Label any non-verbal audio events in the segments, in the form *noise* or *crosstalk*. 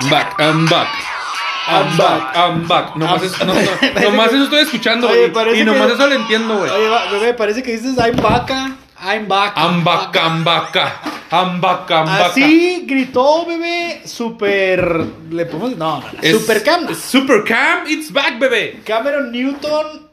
I'm back, I'm back. I'm back, I'm back. Nomás, I'm- es- no, no, nomás eso *laughs* estoy escuchando, güey. Y nomás que- eso lo entiendo, güey. Oye, bebé, parece que dices I'm back, I'm back. I'm back, I'm back. I'm back, I'm back. Así gritó, bebé, super... ¿Le podemos...? No, no, no. Es- Super Cam. Super Cam, it's back, bebé. Cameron Newton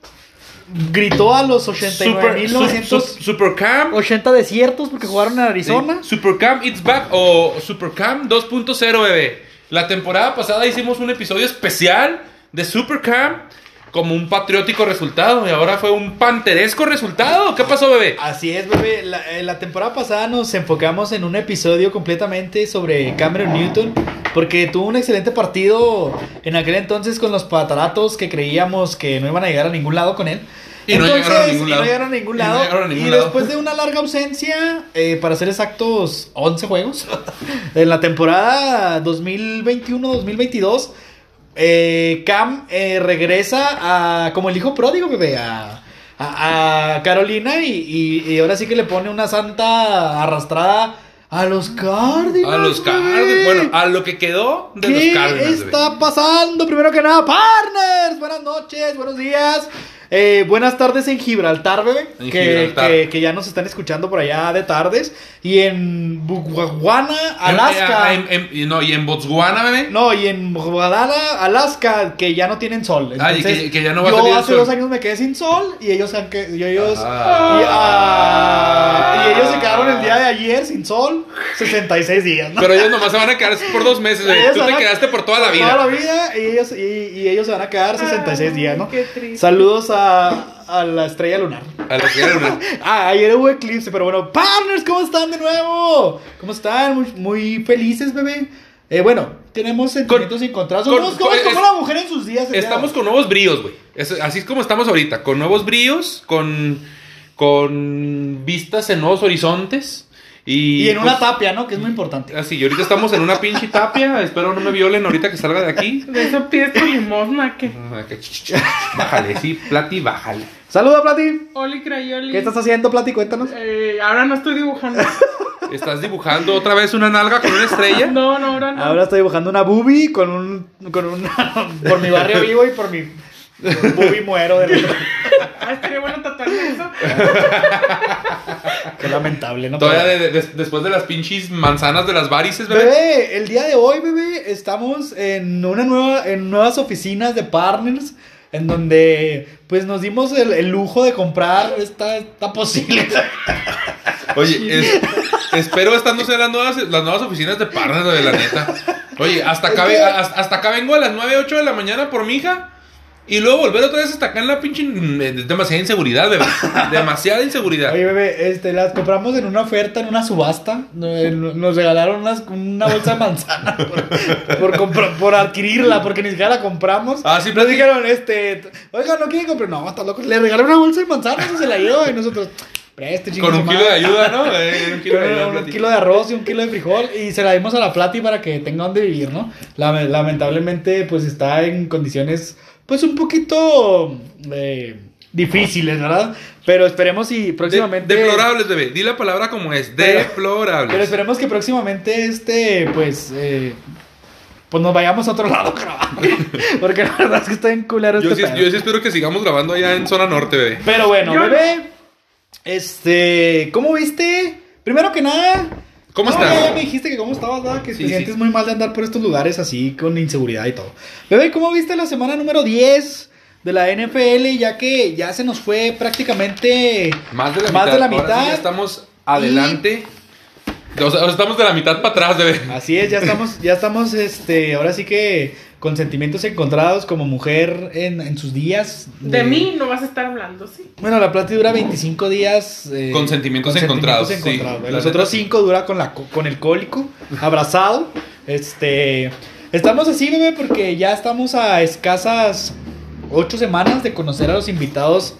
gritó a los Super, 89.980 su- su- Super Cam. desiertos porque jugaron en Arizona. Sí, Supercam It's Back o Supercam 2.0, bebé. La temporada pasada hicimos un episodio especial de Supercam como un patriótico resultado y ahora fue un panteresco resultado. ¿Qué pasó, bebé? Así es, bebé. La, eh, la temporada pasada nos enfocamos en un episodio completamente sobre Cameron Newton, porque tuvo un excelente partido en aquel entonces con los pataratos que creíamos que no iban a llegar a ningún lado con él. Y no llegaron a ningún y lado. no llegaron a ningún Y no llegaron a ningún Y lado. después de una larga ausencia, eh, para ser exactos, 11 juegos, *laughs* en la temporada 2021-2022, eh, Cam eh, regresa a, como el hijo pródigo, bebé, a, a- a Carolina y, y- y ahora sí que le pone una santa arrastrada a los Cardinals. A los bebé. Cardinals. Bueno, a lo que quedó de ¿Qué los Cardinals. bebé. está pasando? Primero que nada, partners, buenas noches, buenos días. Eh, buenas tardes en Gibraltar, bebé. En que, Gibraltar. Que, que ya nos están escuchando por allá de tardes. Y en Botswana, Alaska. En- en- en- no, y en Botswana, bebé. no, y en Guadalajara, Alaska, que ya no tienen sol. Ah, y Entonces, que- que ya no va a yo hace sol. dos años me quedé sin sol y ellos, y ellos, Ah. y, ah, y ellos se quedaron el día de ayer sin sol, 66 días, ¿no? Pero ellos nomás se van a quedar por dos meses, Tú te quedaste por toda la vida. Toda la vida y ellos, y, y ellos se van a quedar 66 días, ¿no? qué triste. Saludos a, a la estrella lunar. A la que *laughs* era- Ah, ayer hubo eclipse, pero bueno, partners, ¿cómo están de nuevo? ¿Cómo están? Muy, muy felices, bebé. Eh, bueno, tenemos sentimientos encontrados. con- Somos como, con- como es- la mujer en sus días. Estamos con nuevos bríos, güey. Así es como estamos ahorita, con nuevos bríos, con, con vistas en nuevos horizontes. Y, Y en una pues, tapia, ¿no? Que es muy importante. Así, y ahorita estamos en una pinche tapia. *laughs* Espero no me violen ahorita que salga de aquí. De eso pides tu limosna, que. Ah, Bájale, sí, Plati, bájale. Saludos, Plati. Oli Crayoli. ¿Qué estás haciendo, Plati? Cuéntanos. Eh, ahora no estoy dibujando. *laughs* ¿Estás dibujando otra vez una nalga con una estrella? No, no, ahora no. Ahora estoy dibujando una boobie con un. Con un *laughs* por mi barrio vivo y por mi. Boobie muero de *laughs* Ah, estaría bueno tatuarme eso. Qué lamentable, ¿no? Todavía Pero- de- de- después de las pinches manzanas de las varices, bebé. Bebé, el día de hoy, bebé, estamos en una nueva, en nuevas oficinas de partners, en donde pues nos dimos el, el lujo de comprar esta, esta posible. Oye, es- espero estando en las nuevas, las nuevas oficinas de partners, de la neta. Oye, hasta acá, hasta, hasta acá vengo a las 9, 8 de la mañana por mi hija. Y luego volver otra vez hasta acá en la pinche. Es demasiada inseguridad, bebé. *laughs* Demasiada inseguridad. Oye, bebé, este, las compramos en una oferta, en una subasta. Eh, Nos regalaron unas- una bolsa de manzana por, por, compra- por adquirirla, porque ni siquiera la compramos. Ah, sí, Nos plati- dijeron, este, oiga, ¿no quieren comprar? No, está loco. Le regalaron una bolsa de manzanas y se la llevó. Y nosotros, preste, chingue Con un kilo de madre". ayuda, ¿no? Eh, un kilo de ayuda, un kilo de arroz y un kilo de frijol y se la dimos a la Plati para que tenga donde vivir, ¿no? Lame- Lamentablemente, pues está en condiciones, pues un poquito eh, difíciles, ¿verdad? Pero esperemos y De- próximamente... deplorables, bebé. Di la palabra como es. Deplorables. Pero esperemos que próximamente, este, pues... eh, pues nos vayamos a otro lado *laughs* a grabar. Porque la verdad es que está en culero yo, este sí, pedo. yo sí espero que sigamos grabando allá en zona norte, bebé. Pero bueno, Yo no. bebé. Este, ¿cómo viste? Primero que nada, ¿Cómo no, estás? Ya, ya me dijiste que cómo estabas, ¿verdad? Que Sí, te sí. sientes muy mal de andar por estos lugares así con inseguridad y todo. Bebé, ¿cómo viste la semana número 10 de la NFL? Ya que ya se nos fue prácticamente Más de la Más mitad. de la Ahora sí mitad. ya estamos adelante. O sea, ahora estamos de la mitad para atrás, bebé. Así es, ya estamos, ya estamos, este, ahora sí que con sentimientos encontrados como mujer en, en sus días. De mí no vas a estar hablando, sí. Bueno, la plata dura 25 días. eh, Con sentimientos encontrados, sí, encontrados. Los otros sí. 5 dura con, la, co- con el cólico, abrazado. Este. Estamos así, bebé, porque ya estamos a escasas 8 semanas de conocer a los invitados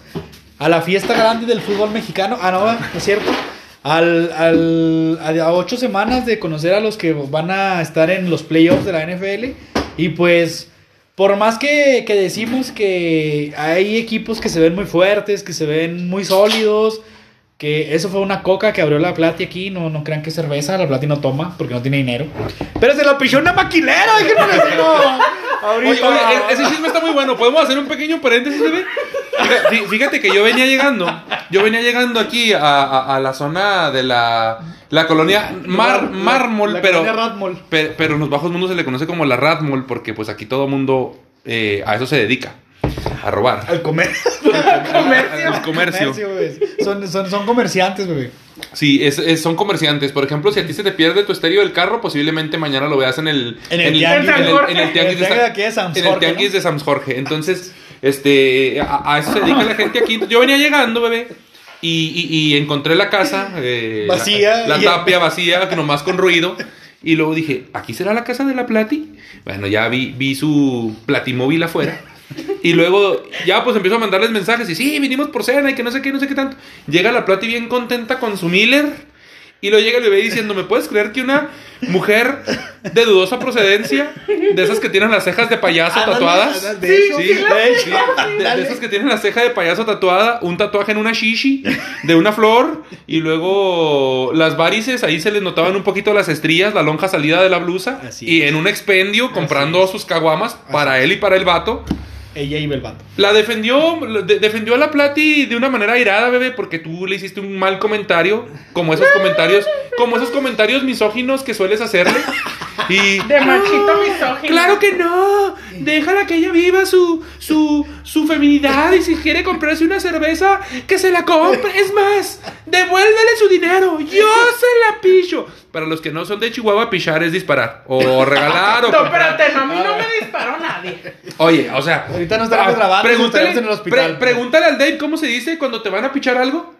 a la fiesta grande del fútbol mexicano. Ah, no, no es cierto. Al, al, a 8 semanas de conocer a los que van a estar en los playoffs de la NFL. Y pues. Por más que, que decimos que hay equipos que se ven muy fuertes, que se ven muy sólidos, Que eso fue una coca que abrió la Plati aquí. No, no crean que es cerveza. La Plati no toma porque no tiene dinero. Pero se lo pichó una maquilera. Les digo. *laughs* Oye, oye, e- ese chisme está muy bueno. ¿Podemos hacer un pequeño paréntesis, bebé? Fíjate, fí- fíjate que yo venía llegando, yo venía llegando aquí a, a- a la zona de la, la colonia Mar, La- Mármol, la pero, pero en los bajos mundos se le conoce como la Radmol, porque pues aquí todo mundo eh, a eso se dedica, a robar. Al comer. *laughs* *laughs* Al comercio. Son, son, son comerciantes, bebé. Sí, es- es- son comerciantes. Por ejemplo, si a ti se te pierde tu estéreo del carro, posiblemente mañana lo veas en el, En el tianguis. de Sams en el Jorge, tianguis ¿no? de Sams Jorge. Entonces, este, a, a eso se dedica la gente aquí. Yo venía llegando, bebé. Y, y- y encontré la casa eh, Vacía. La, tapia vacía, que nomás con ruido. Y luego dije, ¿aquí será la casa de la Plati? Bueno, ya vi, vi su platimóvil afuera. Y luego ya pues empiezo a mandarles mensajes y sí, vinimos por cena y que no sé qué, no sé qué tanto. Llega la Plati bien contenta con su Miller. Y luego llega el bebé diciendo, ¿me puedes creer que una mujer de dudosa procedencia, de esas que tienen las cejas de payaso tatuadas? de sí, esas que tienen la ceja de payaso tatuada, un tatuaje en una shishi, de una flor, y luego las varices, ahí se les notaban un poquito las estrías, la lonja salida de la blusa, Así y en un expendio comprando sus caguamas para él y para el vato. Ella iba el vato. La defendió, de- defendió a la Plati de una manera airada, bebé, porque tú le hiciste un mal comentario, como esos comentarios, como esos comentarios misóginos que sueles hacerle. Y De machito misógino. Claro que no. Déjala que ella viva su, su, su feminidad y si quiere comprarse una cerveza, que se la compre. Es más, devuélvele su dinero. Yo se la picho. Para los que no son de Chihuahua, pichar es disparar. O regalar o No, espérate, no, a mí no me disparó nadie. Oye, o sea. Ahorita no estaremos ah, grabando, Pregúntale, estaremos en el hospital. pre- pregúntale al Dave cómo se dice cuando te van a pichar algo.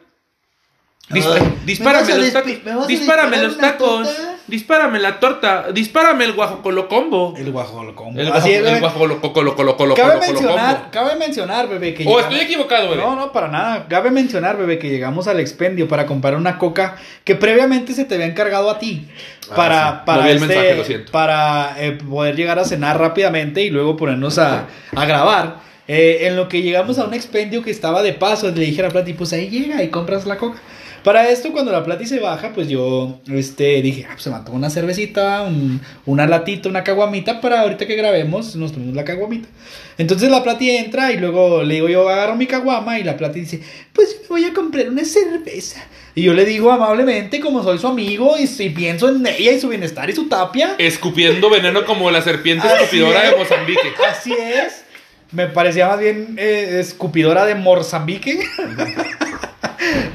Dis- Ay, dispárame ¿me vas a los tacos. Dispárame los tacos. Dispárame la torta. Dispárame el guajocolo combo. El guajolocombo. El Así es, colo colo Cabe mencionar, cabe mencionar, bebé, que O llegamos- estoy equivocado, bebé. No, no, para nada. Cabe mencionar, bebé, que llegamos al expendio para comprar una coca que previamente se te había encargado a ti. Ah, Para, sí. No para, el este- mensaje, lo siento. para eh, poder llegar a cenar rápidamente y luego ponernos a, a grabar. Eh, en lo que llegamos a un expendio que estaba de paso, le dije a la pues ahí llega y compras la coca. Para esto, cuando la Plati se baja, pues yo este, dije, ah, pues se mató una cervecita, un- una latita, una caguamita, para ahorita que grabemos, nos tomamos la caguamita. Entonces la Plati entra y luego le digo, yo agarro mi caguama y la Plati dice, pues me voy a comprar una cerveza. Y yo le digo amablemente, como soy su amigo y si pienso en ella y su bienestar y su tapia, Escupiendo veneno como la serpiente escupidora es. de Mozambique. así es. Me parecía más bien eh, escupidora de Mozambique.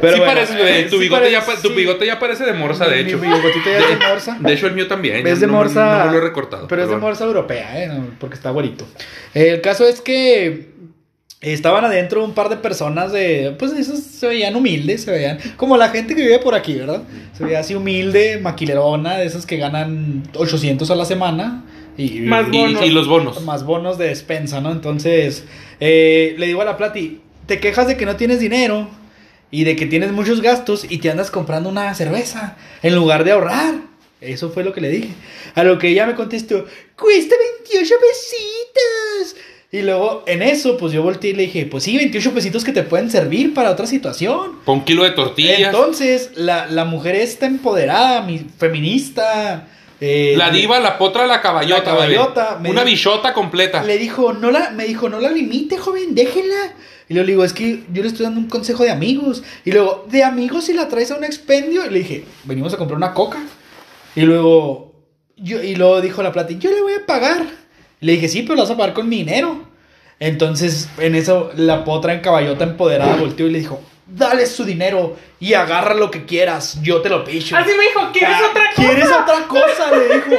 Pero sí bueno, parece, bebé. Tu, sí bigote ya, tu bigote ya parece de morsa, de Mi- hecho. Mi bigotito ya es de morsa. De hecho, el mío también. Es de no- morsa. No, lo he recortado. Pero es de bueno. morsa europea, ¿eh? Porque está bonito. El caso es que estaban adentro un par de personas de. Pues esos se veían humildes, se veían. Como la gente que vive por aquí, ¿verdad? Se veía así humilde, maquilerona, de esas que ganan 800 a la semana. Y, Más Y, y los bonos. más bonos de despensa, ¿no? Entonces, eh, le digo a la Plati, te quejas de que no tienes dinero y de que tienes muchos gastos y te andas comprando una cerveza en lugar de ahorrar. Eso fue lo que le dije. A lo que ella me contestó, cuesta 28 pesitos. Y luego en eso, pues yo volteé y le dije, pues sí, 28 pesitos que te pueden servir para otra situación. Con un kilo de tortillas. Entonces, la, la mujer está empoderada, mi, feminista. Eh, la diva, la potra, la caballota, La caballota, Una di- bichota completa. le dijo, no la, me dijo, no la limite, joven, déjela. Y le digo, es que yo le estoy dando un consejo de amigos. Y luego, de amigos si la traes a un expendio. Y le dije, venimos a comprar una coca. Y luego, yo, y luego dijo la plata, yo le voy a pagar. Le dije, sí, pero la vas a pagar con mi dinero. Entonces, en eso, la potra en caballota empoderada volteó y le dijo, dale su dinero y agarra lo que quieras, yo te lo picho. Así me dijo, ¿quieres Ah, otra cosa? ¿Quieres otra cosa? Le dijo.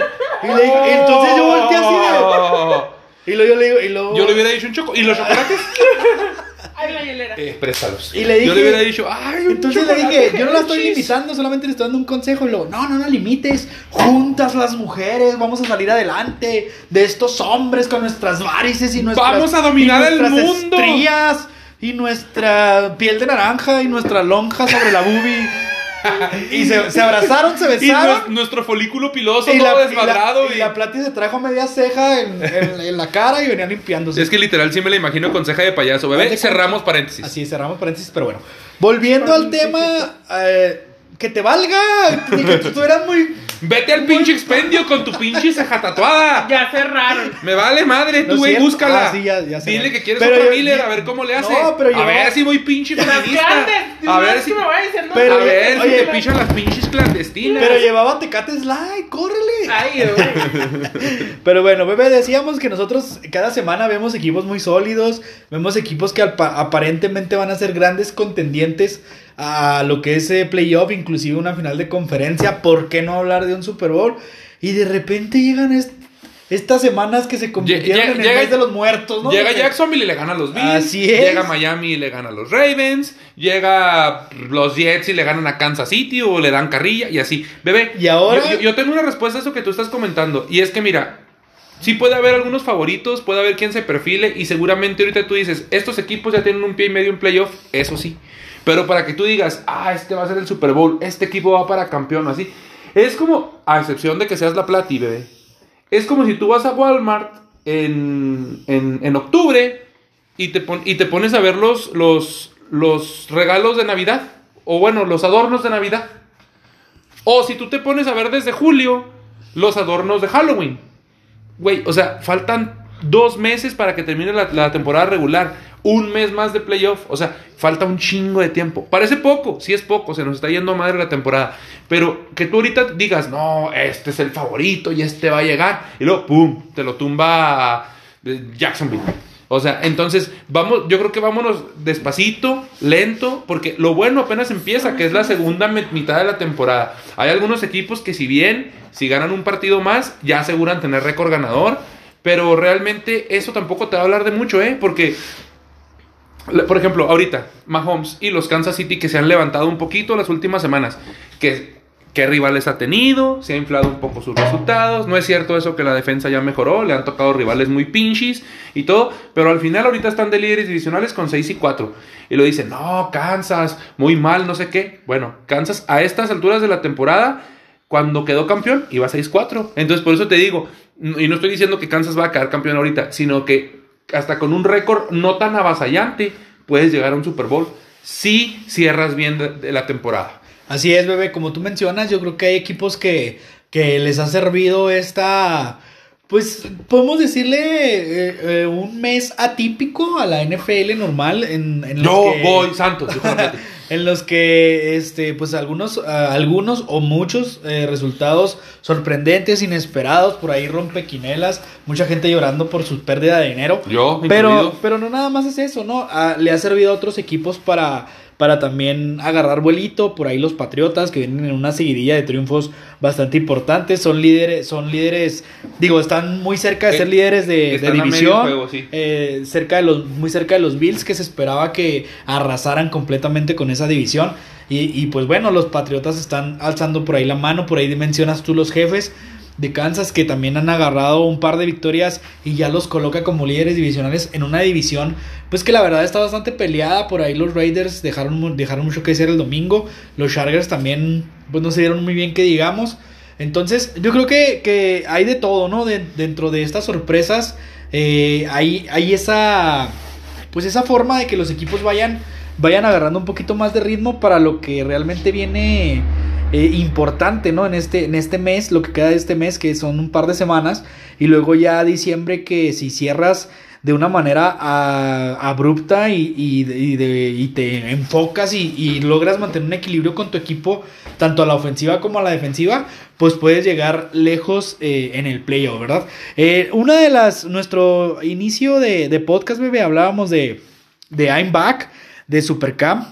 Y le dijo, entonces yo volteé así de... Y luego yo le digo, y luego... Yo le hubiera dicho un choco. ¿Y los chocolates? Ay, la hielera. Préstalos. Y le Yo dije- le hubiera dicho, ay, un Entonces le dije, yo no la estoy Hershey's". limitando, solamente le estoy dando un consejo. Y luego, no, no la limites. Juntas las mujeres, vamos a salir adelante de estos hombres con nuestras varices y nuestras. Vamos a dominar y el mundo. estrías y nuestra piel de naranja y nuestra lonja sobre la boobie. *laughs* y se, se abrazaron, se Y besaron. nues- nuestro folículo piloso Y todo la, y, desmadrado. la, y- y la Plati se trajo media ceja en, en- en la cara y venía limpiándose. Es que literal sí me la imagino con ceja de payaso. Bebé, cerramos paréntesis. Así cerramos paréntesis, pero bueno. Volviendo al tema, eh, que te valga. Dije, tú eras muy. Vete al pinche expendio con tu pinche ceja tatuada. Ya cerraron. Me vale madre, tú, güey, búscala. Ah, sí, ya- ya sé. Dile que quieres Pero otro yo- Miller, yo- a ver cómo le hace. No, pero a yo- ver si voy pinche feminista. A ver si. me va diciendo. Pero- a ver si oye, te pichan las pinches clandestinas. Pero llevaba Tecate Slide, córrele. Ay, güey. *laughs* Pero bueno, bebé, decíamos que nosotros cada semana vemos equipos muy sólidos, vemos equipos que aparentemente van a ser grandes contendientes a lo que es eh, playoff, inclusive una final de conferencia, ¿por qué no hablar de un Super Bowl? Y de repente llegan est- estas semanas que se convirtieron Lle- en el llega- mes de los muertos, ¿no? Llega Porque- Jacksonville y le gana a los Bills. Así es. Llega Miami y le gana a los Ravens. Llega los Jets y le ganan a Kansas City o le dan carrilla y así. Bebé, Y ahora- yo, yo- yo tengo una respuesta a eso que tú estás comentando. Y es que mira, sí puede haber algunos favoritos, puede haber quien se perfile y seguramente ahorita tú dices, estos equipos ya tienen un pie y medio en playoff, eso sí. Pero para que tú digas, ah, este va a ser el Super Bowl, este equipo va para campeón así. Es como, a excepción de que seas la Plati, bebé. Es como si tú vas a Walmart en, en, en octubre y te, pon- y te pones a ver los, los, los regalos de Navidad. O bueno, los adornos de Navidad. O si tú te pones a ver desde julio los adornos de Halloween. Güey, o sea, faltan dos meses para que termine la temporada regular. Un mes más de playoff. O sea, falta un chingo de tiempo. Parece poco, sí es poco, se nos está yendo a madre la temporada. Pero que tú ahorita digas, no, este es el favorito y este va a llegar. Y luego, ¡pum! Te lo tumba eh, Jacksonville. O sea, entonces, vamos, yo creo que vámonos despacito, lento, porque lo bueno apenas empieza, que es la segunda mitad de la temporada. Hay algunos equipos que si bien, si ganan un partido más, ya aseguran tener récord ganador, pero realmente eso tampoco te va a hablar de mucho, ¿eh? Porque, por ejemplo, ahorita, Mahomes y los Kansas City que se han levantado un poquito las últimas semanas, que... ¿Qué rivales ha tenido? Se ha inflado un poco sus resultados. No es cierto eso que la defensa ya mejoró. Le han tocado rivales muy pinches y todo. Pero al final ahorita están de líderes divisionales con 6 y 4. Y lo dicen, no, Kansas, muy mal, no sé qué. Bueno, Kansas a estas alturas de la temporada, cuando quedó campeón, iba 6-4. Entonces por eso te digo, y no estoy diciendo que Kansas va a quedar campeón ahorita, sino que hasta con un récord no tan avasallante puedes llegar a un Super Bowl si cierras bien de- de la temporada. Así es, bebé, como tú mencionas, yo creo que hay equipos que, que les ha servido esta, pues podemos decirle eh, eh, un mes atípico a la NFL normal en, en los Yo que- voy, Santos. *laughs* en los que este pues algunos ah, algunos o muchos eh, resultados sorprendentes inesperados por ahí rompequinelas mucha gente llorando por su pérdida de dinero Yo, pero incluido. pero no nada más es eso no Ah, le ha servido a otros equipos para para también agarrar vuelito por ahí los patriotas que vienen en una seguidilla de triunfos bastante importantes son líderes son líderes digo están muy cerca de Eh, ser líderes de, división juego, sí. eh, cerca de los, muy cerca de los Bills que se esperaba que arrasaran completamente con esa división. Y, y, pues bueno, los Patriotas están alzando por ahí la mano, por ahí mencionas tú los jefes de Kansas que también han agarrado un par de victorias y ya los coloca como líderes divisionales en una división pues que la verdad está bastante peleada. Por ahí los Raiders dejaron, dejaron mucho que decir el domingo. Los Chargers también pues no se dieron muy bien que digamos. Entonces yo creo que, que hay de todo no De- dentro de estas sorpresas eh, hay, hay esa pues esa forma de que los equipos vayan vayan agarrando un poquito más de ritmo para lo que realmente viene eh, importante, ¿no? En este, en este mes, lo que queda de este mes, que son un par de semanas, y luego ya diciembre que si cierras de una manera abrupta y, te enfocas y, logras mantener un equilibrio con tu equipo, tanto a la ofensiva como a la defensiva, pues puedes llegar lejos eh, en el playoff, ¿verdad? Eh, una de las, nuestro inicio de, de podcast, bebé, hablábamos de, de I'm Back, de Supercam,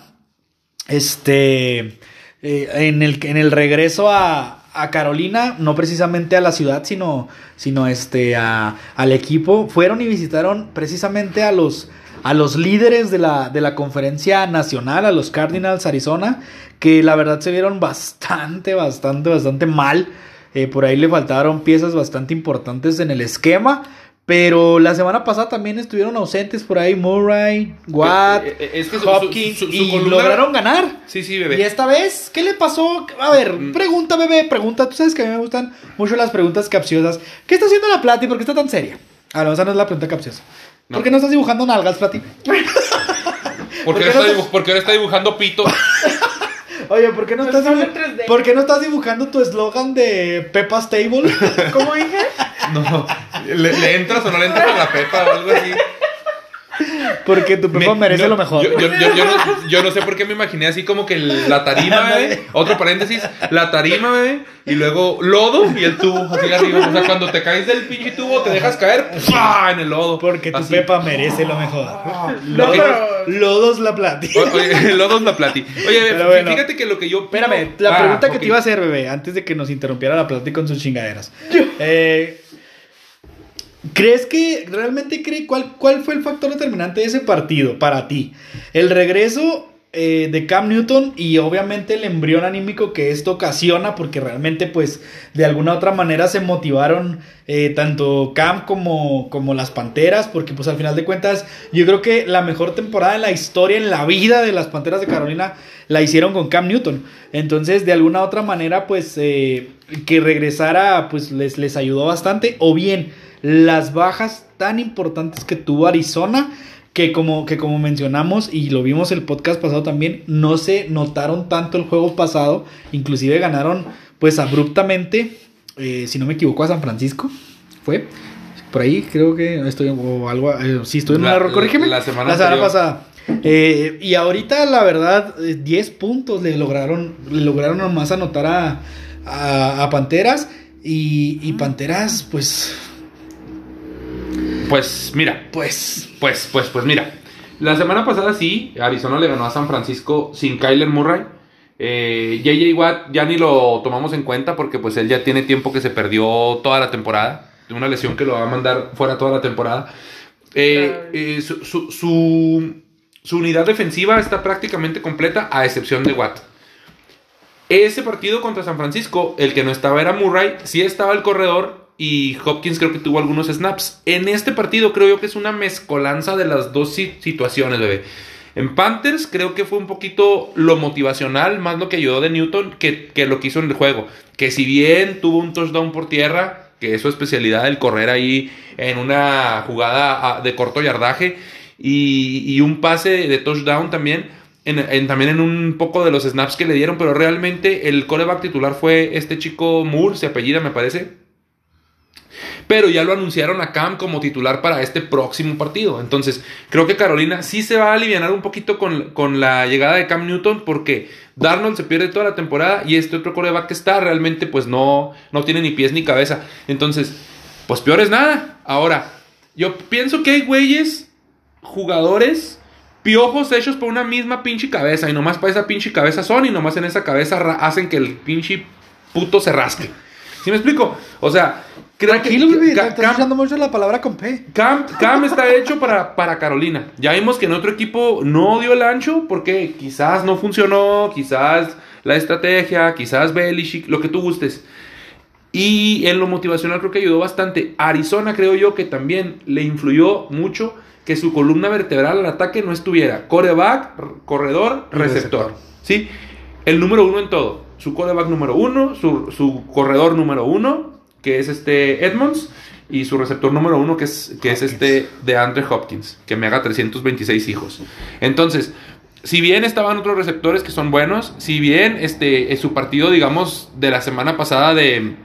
este, eh, en, el, en el regreso a, a Carolina, no precisamente a la ciudad, sino, sino este, a- al equipo, fueron y visitaron precisamente a los, a los líderes de la, de la conferencia nacional, a los Cardinals Arizona, que la verdad se vieron bastante, bastante, bastante mal. Eh, por ahí le faltaron piezas bastante importantes en el esquema. Pero la semana pasada también estuvieron ausentes por ahí Murray, Watt, Eh, eh, es que Hopkins su- su- su y columna- lograron ganar. Sí, sí, Y bebé. esta vez, ¿qué le pasó? A ver, Mm. pregunta, bebé, pregunta. Tú sabes que a mí me gustan mucho las preguntas capciosas. ¿Qué está haciendo la Plati? ¿Por qué está tan seria? Ah, no, esa no es la pregunta capciosa. No. ¿Por qué no estás dibujando nalgas, Plati? *laughs* Porque, qué ahora no porque ahora está dibujando pito. *laughs* Oye, ¿por qué no estás, ponle dibu- 3D. ¿por qué no estás dibujando tu eslogan de Peppa's Table? *laughs* ¿Cómo dije? No. ¿Le, le entras o no le entras a la pepa o algo así? Porque tu Pepa Me- merece no, lo mejor. Yo, yo- yo- yo no, yo no sé por qué me imaginé así como que la tarima, bebé. Otro paréntesis, la tarima, bebé. Y luego lodo y el tubo así arriba. O sea, cuando te caes del pinche tubo, te dejas caer ¡pua! en el lodo. Porque tu Así. Pepa merece lo mejor. No, Lodos, pero- *laughs* lodos la plati. Oye, lodos la plati. Oye, bebé, bueno. fíjate que lo que yo. Espérame, la Ah, pregunta que te iba a hacer, bebé, antes de que nos interrumpiera la plati con sus chingaderas. Eh, ¿Crees que realmente cree cuál, cuál fue el factor determinante de ese partido para ti? El regreso eh, de Cam Newton y obviamente el embrión anímico que esto ocasiona, porque realmente pues de alguna otra manera se motivaron eh, tanto Cam como, como las Panteras, porque pues al final de cuentas yo creo que la mejor temporada en la historia, en la vida de las Panteras de Carolina, la hicieron con Cam Newton. Entonces de alguna otra manera pues eh, que regresara pues les, les ayudó bastante, o bien las bajas tan importantes que tuvo Arizona que como, que como mencionamos y lo vimos el podcast pasado también, no se notaron tanto el juego pasado, inclusive ganaron pues abruptamente, eh, si no me equivoco, a San Francisco, fue, por ahí creo que estoy, o algo, eh, sí estoy en un La- error, corrígeme, la semana semana anterior. pasada. Eh, y ahorita la verdad, eh, 10 puntos le lograron, le lograron nomás anotar a, a, a Panteras y, y Panteras pues, Pues mira, pues... Pues, pues, pues mira. La semana pasada sí, Arizona le ganó a San Francisco sin Kyler Murray. Eh, JJ Watt ya ni lo tomamos en cuenta porque pues él ya tiene tiempo que se perdió toda la temporada. Una lesión que lo va a mandar fuera toda la temporada. Eh, eh, su, su- su- su unidad defensiva está prácticamente completa a excepción de Watt. Ese partido contra San Francisco, el que no estaba era Murray, sí estaba el corredor y Hopkins creo que tuvo algunos snaps. En este partido creo yo que es una mezcolanza de las dos si- situaciones, bebé. En Panthers creo que fue un poquito lo motivacional, más lo que ayudó de Newton que, que lo que hizo en el juego. Que si bien tuvo un touchdown por tierra, que es su especialidad el correr ahí en una jugada ah, de corto yardaje y, un pase de touchdown también, en, en- también en un poco de los snaps que le dieron, pero realmente el coreback titular fue este chico Moore, se apellida me parece. Pero ya lo anunciaron a Cam como titular para este próximo partido. Entonces, creo que Carolina sí se va a aliviar un poquito con, con la llegada de Cam Newton porque Darnold se pierde toda la temporada y este otro coreback que está realmente pues no, no tiene ni pies ni cabeza. Entonces, pues peor es nada. Ahora, yo pienso que hay güeyes, jugadores, piojos hechos por una misma pinche cabeza y nomás para esa pinche cabeza son y nomás en esa cabeza hacen que el pinche puto se rasque. ¿Sí me explico? O sea, creo Tranquilo, que Ca- estás usando mucho la palabra con P. Cam, Cam está hecho para, para Carolina. Ya vimos que en otro equipo no dio el ancho porque quizás no funcionó, quizás la estrategia, quizás Belichick, lo que tú gustes. Y en lo motivacional creo que ayudó bastante. Arizona creo yo que también le influyó mucho que su columna vertebral al ataque no estuviera coreback, corredor, receptor. receptor. ¿Sí? El número uno en todo. Su coreback número uno, su, su corredor número uno, que es este Edmonds, y su receptor número uno, que es, que es este de Andre Hopkins, que me haga 326 hijos. Entonces, si bien estaban otros receptores que son buenos, si bien este, en su partido, digamos, de la semana pasada de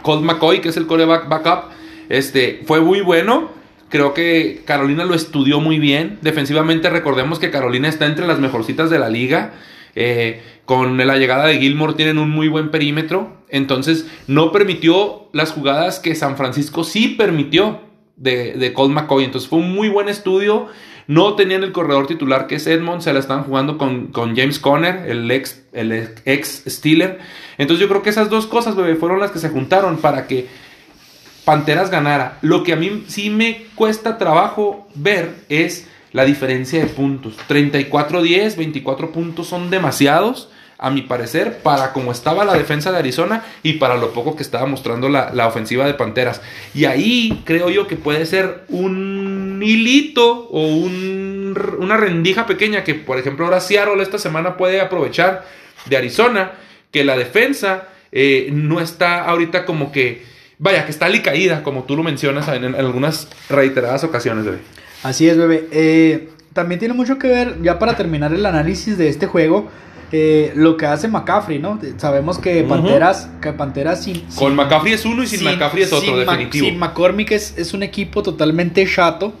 Colt McCoy, que es el coreback backup, este, fue muy bueno. Creo que Carolina lo estudió muy bien. Defensivamente, recordemos que Carolina está entre las mejorcitas de la liga. Eh, con la llegada de Gilmore tienen un muy buen perímetro. Entonces, no permitió las jugadas que San Francisco sí permitió de, de Colt McCoy. Entonces, fue un muy buen estudio. No tenían el corredor titular que es Edmond, se la estaban jugando con, con James Conner, el ex, el ex Steeler. Entonces yo creo que esas dos cosas, bebé, fueron las que se juntaron para que Panteras ganara. Lo que a mí sí me cuesta trabajo ver es la diferencia de puntos. 34-10, 24 puntos son demasiados, a mi parecer, para como estaba la defensa de Arizona y para lo poco que estaba mostrando la, la ofensiva de Panteras. Y ahí creo yo que puede ser un hilito o un- una rendija pequeña que, por ejemplo, ahora Seattle esta semana puede aprovechar de Arizona, que la defensa eh, no está ahorita como que, vaya, que está alicaída, como tú lo mencionas en, algunas reiteradas ocasiones. Así es, bebé. Eh, también tiene mucho que ver, ya para terminar el análisis de este juego, eh, lo que hace McCaffrey, ¿no? Sabemos que. Panteras, que Panteras sin, Con McCaffrey es uno y sin, McCaffrey es otro, definitivo. sin McCormick es, es un equipo totalmente chato.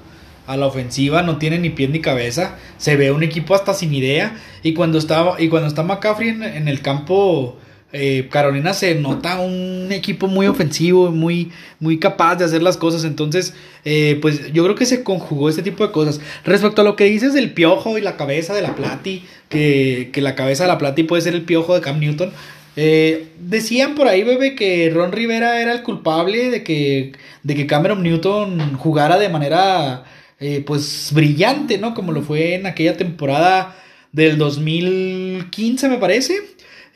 A la ofensiva no tiene ni pie ni cabeza. Se ve un equipo hasta sin idea. Y cuando está, y cuando está McCaffrey en, en el campo, eh, Carolina se nota un equipo muy ofensivo, muy, muy capaz de hacer las cosas. Entonces, eh, pues yo creo que se conjugó este tipo de cosas. Respecto a lo que dices del piojo y la cabeza de la Plati, que, que la cabeza de la Plati puede ser el piojo de Cam Newton. Eh, decían por ahí, bebé, que Ron Rivera era el culpable de que, de que Cameron Newton jugara de manera, eh, pues, brillante, ¿no? Como lo fue en aquella temporada del 2015, me parece,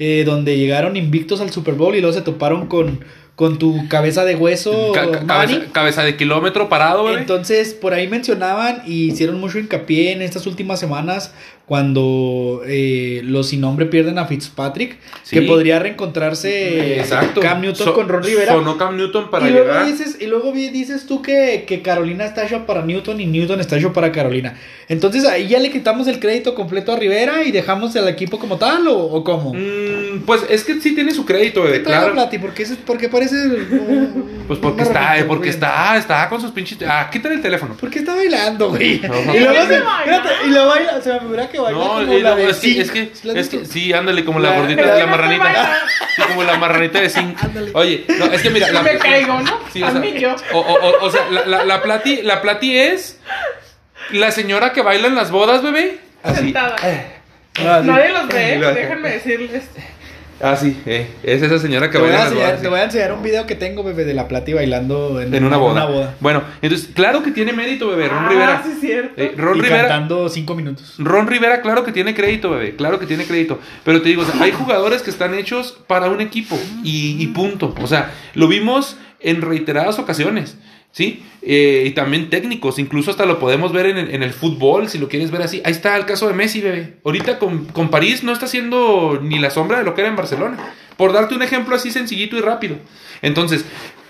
eh, donde llegaron invictos al Super Bowl y luego se toparon con, con tu cabeza de hueso, Ca- cabeza, cabeza de kilómetro parado, bebé. Entonces, por ahí mencionaban y hicieron mucho hincapié en estas últimas semanas cuando eh, los sin nombre pierden a Fitzpatrick, Sí. que podría reencontrarse Exacto. Cam Newton So- con Ron Rivera. Sonó Cam Newton para y luego, llegar. dices, y luego dices tú que, que Carolina está hecho para Newton y Newton está hecho para Carolina. Entonces ahí ya le quitamos el crédito completo a Rivera y dejamos al equipo como tal o, o cómo. Mm, pues es que sí tiene su crédito, bebé, ¿Qué trae la claro. Plati? ¿Por qué, se- por qué parece Pues porque está, marranito, porque está, está con sus pinches. Ah, quítale el teléfono. ¿Por qué está bailando, güey? Y luego ¿Por qué se, baila? espérate, y lo baila, se me figura que No, como la de es que, Zinc. es que, ¿Sí es que, ándale, como la, La- gordita, la- la, marranita. Sí, *laughs* como la marranita de zinc. Ándale. Oye, no, es que mira. La, Me caigo, ¿no? Sí, o A sea, mí yo. o, o- o- o sea la, la, la plati, la plati es la señora que baila en las bodas, bebé. Así. Sentada. Ah, sí. Nadie los ve, déjenme decirles. Así, eh, es esa señora que Te voy, baila a enseñar, bodas. te voy a enseñar un video que tengo, bebé, de la Plati bailando en, En una boda. Bueno, entonces, claro que tiene mérito, bebé. Ron ah, Rivera. sí, es cierto. Eh, Ron y Rivera. cantando cinco minutos. Ron Rivera, claro que tiene crédito, bebé. Claro que tiene crédito. Pero te digo, o sea, hay jugadores que están hechos para un equipo. Y, y punto. O sea, lo vimos en reiteradas ocasiones. ¿Sí? Eh, y también técnicos. Incluso hasta lo podemos ver en, el- en el fútbol, si lo quieres ver así. Ahí está el caso de Messi, bebé. Ahorita con, con París no está haciendo ni la sombra de lo que era en Barcelona. Por darte un ejemplo así sencillito y rápido. Entonces,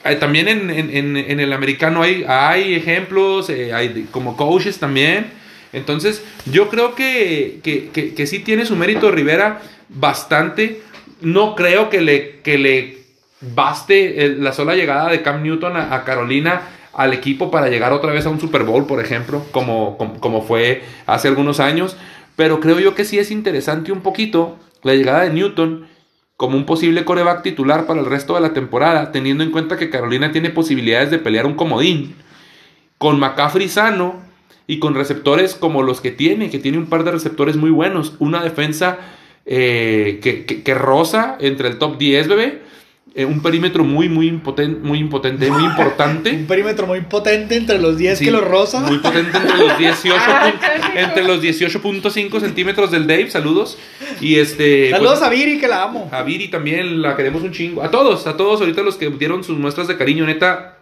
eh, también en, en- en- el americano hay, hay ejemplos, eh, hay como coaches también. Entonces, yo creo que, que, que- que sí tiene su mérito Rivera bastante. No creo que le, que le baste el- la sola llegada de Cam Newton a, Carolina al equipo para llegar otra vez a un Super Bowl, por ejemplo, como, como, fue hace algunos años. Pero creo yo que sí es interesante un poquito la llegada de Newton como un posible coreback titular para el resto de la temporada, teniendo en cuenta que Carolina tiene posibilidades de pelear un comodín con McCaffrey sano y con receptores como los que tiene, que tiene un par de receptores muy buenos, una defensa eh, que, que, que entre el top 10, bebé, eh, un perímetro muy, muy, impotente, muy impotente, muy *laughs* Un importante. perímetro muy potente entre los 10 Sí, que lo roza. Muy potente entre los 18 *laughs* Ah, entre los 18.5 centímetros del Dave, saludos. Y este Saludos pues, a Viri, que la amo. a Viri también la queremos un chingo. A todos, a todos ahorita los que dieron sus muestras de cariño, neta.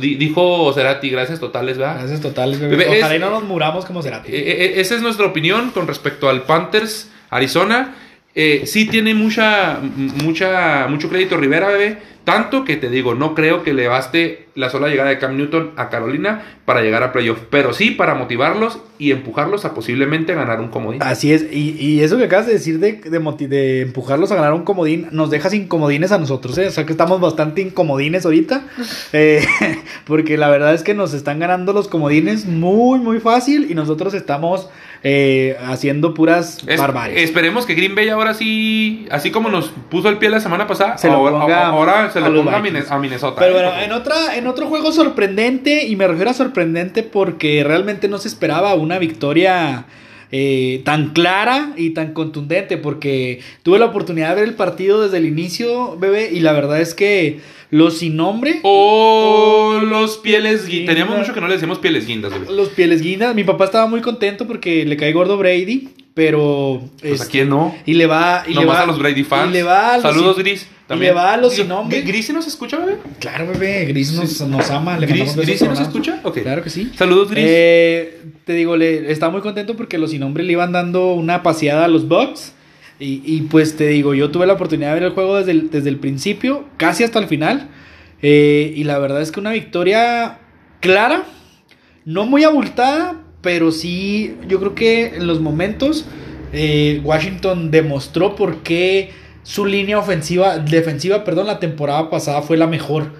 di- Dijo Cerati, gracias totales, ¿verdad? Gracias totales, bebé. Bebé, Ojalá es- y no nos muramos como será. Eh, eh, esa es nuestra opinión con respecto al Panthers Arizona. Eh, sí tiene mucha, mucha, mucho crédito Rivera, bebé. Tanto que te digo, no creo que le baste la sola llegada de Cam Newton a Carolina para llegar a playoff. Pero sí para motivarlos y empujarlos a posiblemente ganar un comodín. Así es, y, y eso que acabas de decir de, de, moti- de empujarlos a ganar un comodín, nos deja sin comodines a nosotros, ¿eh? O sea que estamos bastante incomodines ahorita, *laughs* eh, *laughs* porque la verdad es que nos están ganando los comodines muy, muy fácil y nosotros estamos eh, haciendo puras Es- barbaries. esperemos que Green Bay ahora sí, así como nos puso el pie la semana pasada, Se lo ahora, ponga ahora se los ponga a, Minnesota. Pero ¿eh? bueno, en, otra, en otro juego sorprendente, y me refiero a sorprendente porque realmente no se esperaba una victoria eh, tan clara y tan contundente, porque tuve la oportunidad de ver el partido desde el inicio, bebé, y la verdad es que los sin nombre, O los pieles guindas. Guinda. Teníamos mucho que no le decíamos pieles guindas, bebé. los pieles guindas, mi papá estaba muy contento porque le cae gordo Brady, pero... Pues es- a quién no. Y le va... Y le Nomás va a los Brady fans. Y le va a los Saludos, sin- Gris. Y le va a los sin Gris- nombre. ¿Gris nos escucha, bebé? Claro, bebé, Gris nos, nos ama. Le ¿Gris, Gris nos escucha? Ok. Claro que sí. Saludos, Gris. Eh, te digo, le, está muy contento porque los sin nombre le iban dando una paseada a los Bucks. Y, y, pues te digo, yo tuve la oportunidad de ver el juego desde el, desde el principio, casi hasta el final. Eh, y la verdad es que una victoria clara, no muy abultada, pero sí, yo creo que en los momentos eh, Washington demostró por qué su línea ofensiva, defensiva, perdón, la temporada pasada fue la mejor.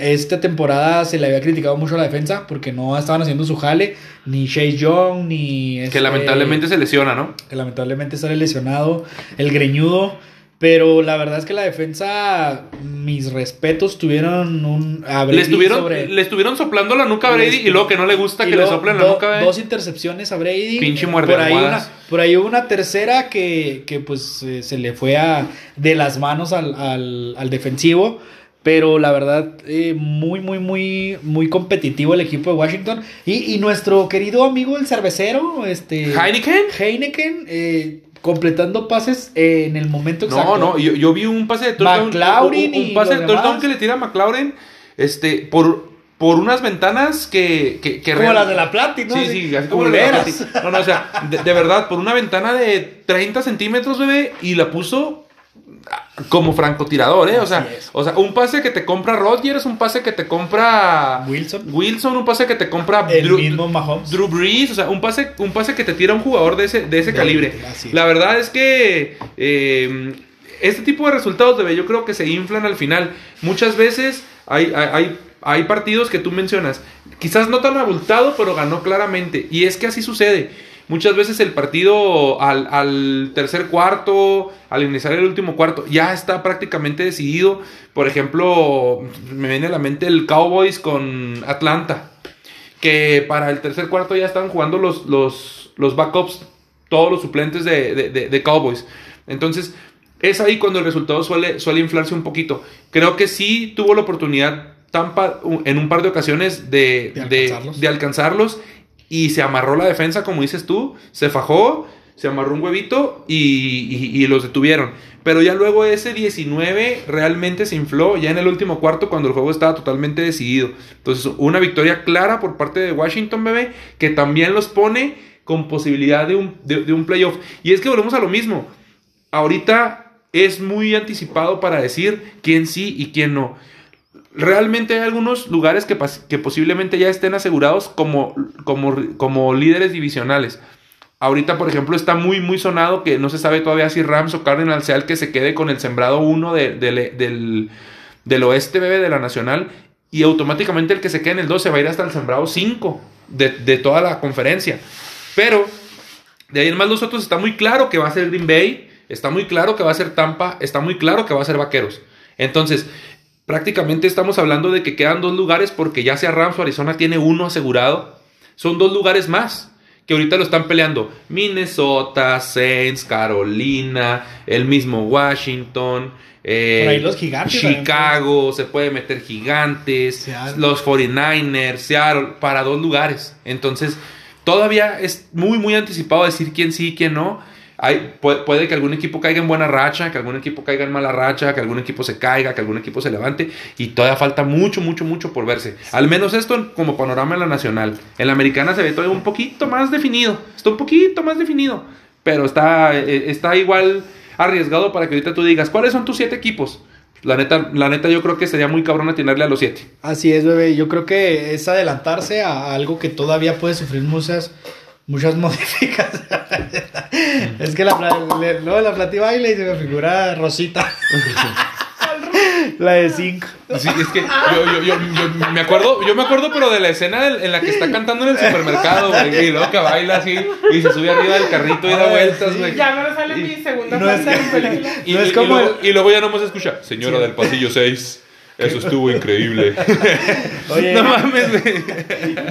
Esta temporada se le había criticado mucho a la defensa porque no estaban haciendo su jale, ni Chase Young, ni... Que este, lamentablemente se lesiona, ¿no? que lamentablemente sale lesionado, el greñudo. Pero la verdad es que la defensa, mis respetos, tuvieron un... a Le Brady estuvieron, sobre- le estuvieron soplando la nuca a Le Brady y luego que no le gusta y que le luego soplen la nuca a Brady. Dos intercepciones a Brady. Pinche muerde por ahí, una, por ahí hubo una tercera que, que pues eh, se le fue a, de las manos al, al- al defensivo. Pero la verdad, eh, muy, muy, muy, muy competitivo el equipo de Washington. Y, y nuestro querido amigo el cervecero, este... ¿Heineken? Heineken, eh, completando pases en el momento exacto. No, no, yo, yo vi un pase de touchdown. McLaurin un, un y pase los de touchdown que le tira a McLaurin este, por, por unas ventanas que. que, que Como real- las de la Platin, ¿no? Sí, sí, así como las de la. No, no, o sea, de, de verdad, por una ventana de 30 centímetros, bebé, y la puso como francotirador, ¿eh? O sea, o sea, un pase que te compra Rodgers, un pase que te compra Wilson. Wilson, un pase que te compra El Drew- mismo Mahomes. Drew Brees, o sea, un pase, un pase que te tira un jugador de ese, de ese De- calibre. es. La verdad es que eh, este tipo de resultados, bebé, yo creo que se inflan al final. Muchas veces hay, hay, hay- hay partidos que tú mencionas, quizás no tan abultado, pero ganó claramente. Y es que así sucede. Muchas veces el partido al, al tercer cuarto, al iniciar el último cuarto, ya está prácticamente decidido. Por ejemplo, me viene a la mente el Cowboys con Atlanta que para el tercer cuarto ya estaban jugando los, los, los backups, todos los suplentes de, de- de- de Cowboys. Entonces, es ahí cuando el resultado suele, suele inflarse un poquito. Creo que sí tuvo la oportunidad Tampa en un par de ocasiones de, De de- alcanzarlos. de alcanzarlos y se amarró la defensa, como dices tú, se fajó, se amarró un huevito y, los detuvieron. Pero ya luego ese 19 realmente se infló ya en el último cuarto cuando el juego estaba totalmente decidido. Entonces, una victoria clara por parte de Washington, bebé, que también los pone con posibilidad de un, de un playoff. Y es que volvemos a lo mismo. Ahorita es muy anticipado para decir quién sí y quién no. Realmente hay algunos lugares que, que posiblemente ya estén asegurados como, como, como líderes divisionales. Ahorita, por ejemplo, está muy, muy sonado que no se sabe todavía si Rams o Cardinals sea el que se quede con el sembrado 1 de- del- del, del oeste, bebé, de la nacional. Y automáticamente el que se quede en el 2 se va a ir hasta el sembrado 5 de, de toda la conferencia. Pero de ahí en más los otros está muy claro que va a ser Green Bay, está muy claro que va a ser Tampa, está muy claro que va a ser Vaqueros. Entonces, prácticamente estamos hablando de que quedan dos lugares porque ya sea Rams o Arizona tiene uno asegurado. Son dos lugares más que ahorita lo están peleando. Minnesota, Saints, Carolina, el mismo Washington. eh, Por ahí los gigantes Chicago, se puede meter gigantes, Seattle. los 49ers, Seattle, para dos lugares. Entonces, todavía es muy, muy anticipado decir quién sí y quién no. Hay, puede, puede que algún equipo caiga en buena racha, que algún equipo caiga en mala racha, que algún equipo se caiga, que algún equipo se levante. Y todavía falta mucho, mucho, mucho por verse. Al menos esto como panorama en la nacional. En la americana se ve todavía un poquito más definido. Está un poquito más definido. Pero está, eh, está igual arriesgado para que ahorita tú digas, ¿cuáles son tus siete equipos? La neta, la neta yo creo que sería muy cabrón atinarle a los siete. Así es, bebé. Yo creo que es adelantarse a algo que todavía puede sufrir muchas, muchas *laughs* modificaciones. es que la, le- luego la platí baila y se me figura Rosita. la de Zinc. Sí, es que yo, yo, yo, yo me acuerdo, yo me acuerdo, pero de la escena del- en la que está cantando en el supermercado, güey, y luego que baila así, y se sube arriba del carrito y da Ah, vueltas, sí. güey. Ya me sale Y- mi segunda no es- parte de película. Y, No es y- y como luego, el- y luego ya no se escucha, señora Sí. del pasillo 6, eso estuvo increíble. *laughs* Oye, no mames,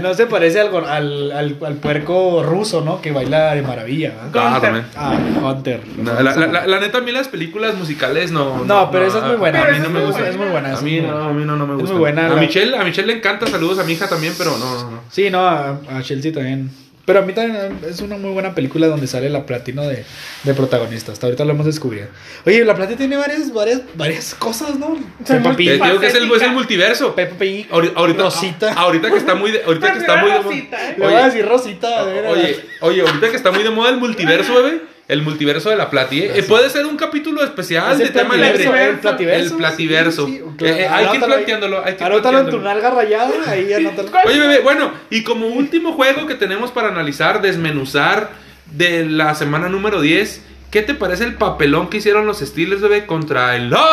no se parece al, al, al, al puerco ruso, ¿no? Que baila de maravilla. Ah, Hunter. también. Ah, Hunter. No, la, la- la- la neta, a mí las películas musicales no. No, pero esa es muy buena. A mí no me es muy gusta. buena. Es muy buena. A mí no, a mí no, no me Es muy gusta. buena A la- Michelle, a Michelle le encanta, saludos a mi hija también, pero no, no, no. Sí, no, a, a Chelsea también. Pero a mí también es una muy buena película donde sale la platino de, de protagonista. Hasta ahorita lo hemos descubierto. Oye, la platino tiene varias, varias, varias cosas, ¿no? Peppa Te Pig, digo que es el, es el multiverso. Peppa Pig, Ahorita, ahorita, Rosita. ahorita que está muy de, ahorita que está muy de a Rosita, ¿eh? Le voy a decir Rosita. de. Oye, oye, ahorita que está muy de moda el multiverso, bebé. El multiverso de la Plati. ¿eh? Puede ser un capítulo especial Es de tema libre. el plativerso. El plativerso. Sí, sí, Eh, eh, hay que ir planteándolo. Hay que Anótalo en tu nalga rayada, ahí *laughs* anótalo. Oye, bebé, bueno, y como último juego que tenemos para analizar, desmenuzar de la semana número 10, ¿qué te parece el papelón que hicieron los Steelers, bebé, contra el ¡La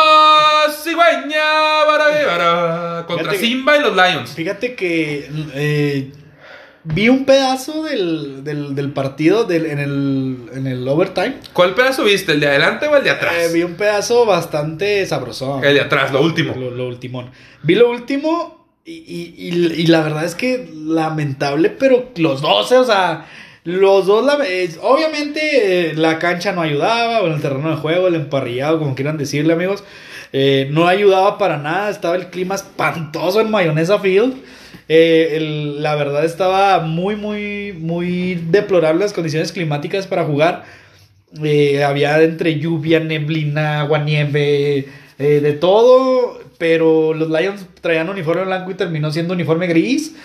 Cigüeña! Bara, bara, Contra Fíjate que- Simba y los Lions. Fíjate que eh, vi un pedazo del, del, del partido del, en, el, en el overtime. ¿Cuál pedazo viste? ¿El de adelante o el de atrás? Eh, vi un pedazo bastante sabroso. El de atrás, lo último. Lo, lo último. Vi lo último y, y- y- y la verdad es que lamentable, pero los dos, eh, o sea, los dos, la- eh, obviamente eh, la cancha no ayudaba, o el terreno de juego, el emparrillado, como quieran decirle, amigos, eh, no ayudaba para nada, estaba el clima espantoso en Mayonesa Field. Eh, la verdad estaba muy, muy, muy deplorable las condiciones climáticas para jugar. Eh, había entre lluvia, neblina, agua, nieve, eh, de todo. Pero los Lions traían uniforme blanco y terminó siendo uniforme gris.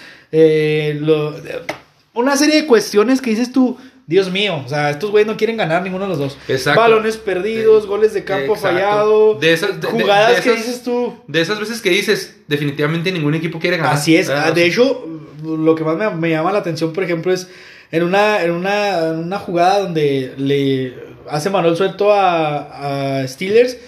Una serie de cuestiones que dices tú, Dios mío, o sea, estos güeyes no quieren ganar ninguno de los dos. Exacto. Balones perdidos, goles de campo exacto. fallado, De esas- de- jugadas de que esas- dices tú. De esas veces que dices, definitivamente ningún equipo quiere ganar. Así es. Ah, Ah, De hecho, lo que más me, me llama la atención, por ejemplo, es en una, en una, en una jugada donde le hace Manuel suelto a, a Steelers,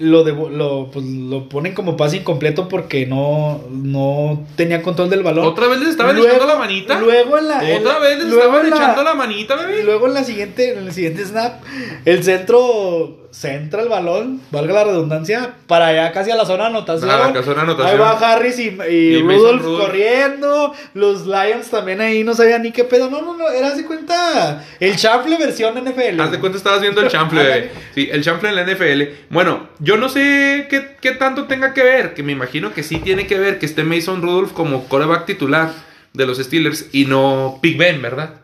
lo, devo- lo, pues, lo ponen como pase incompleto porque no, no tenía control del balón. ¿Otra vez les estaban Luego- echando la manita? Luego en la. ¿Otra vez les estaban la- echando la manita, y bebé? luego en la siguiente, en el siguiente snap, el centro centra el balón, valga la redundancia, para allá casi a la zona de anotación. Ah, la zona de anotación. Ahí va Harris y, y Rudolph Rudolph. corriendo. Los Lions también ahí no sabían ni qué pedo. No, no, no, era así cuenta el Chample versión NFL. Haz de cuenta estabas viendo el chample. *laughs* Sí, el chample en la NFL. Bueno, yo no sé qué, qué tanto tenga que ver, que me imagino que sí tiene que ver que esté Mason Rudolph como coreback titular de los Steelers y no Big Ben, ¿verdad?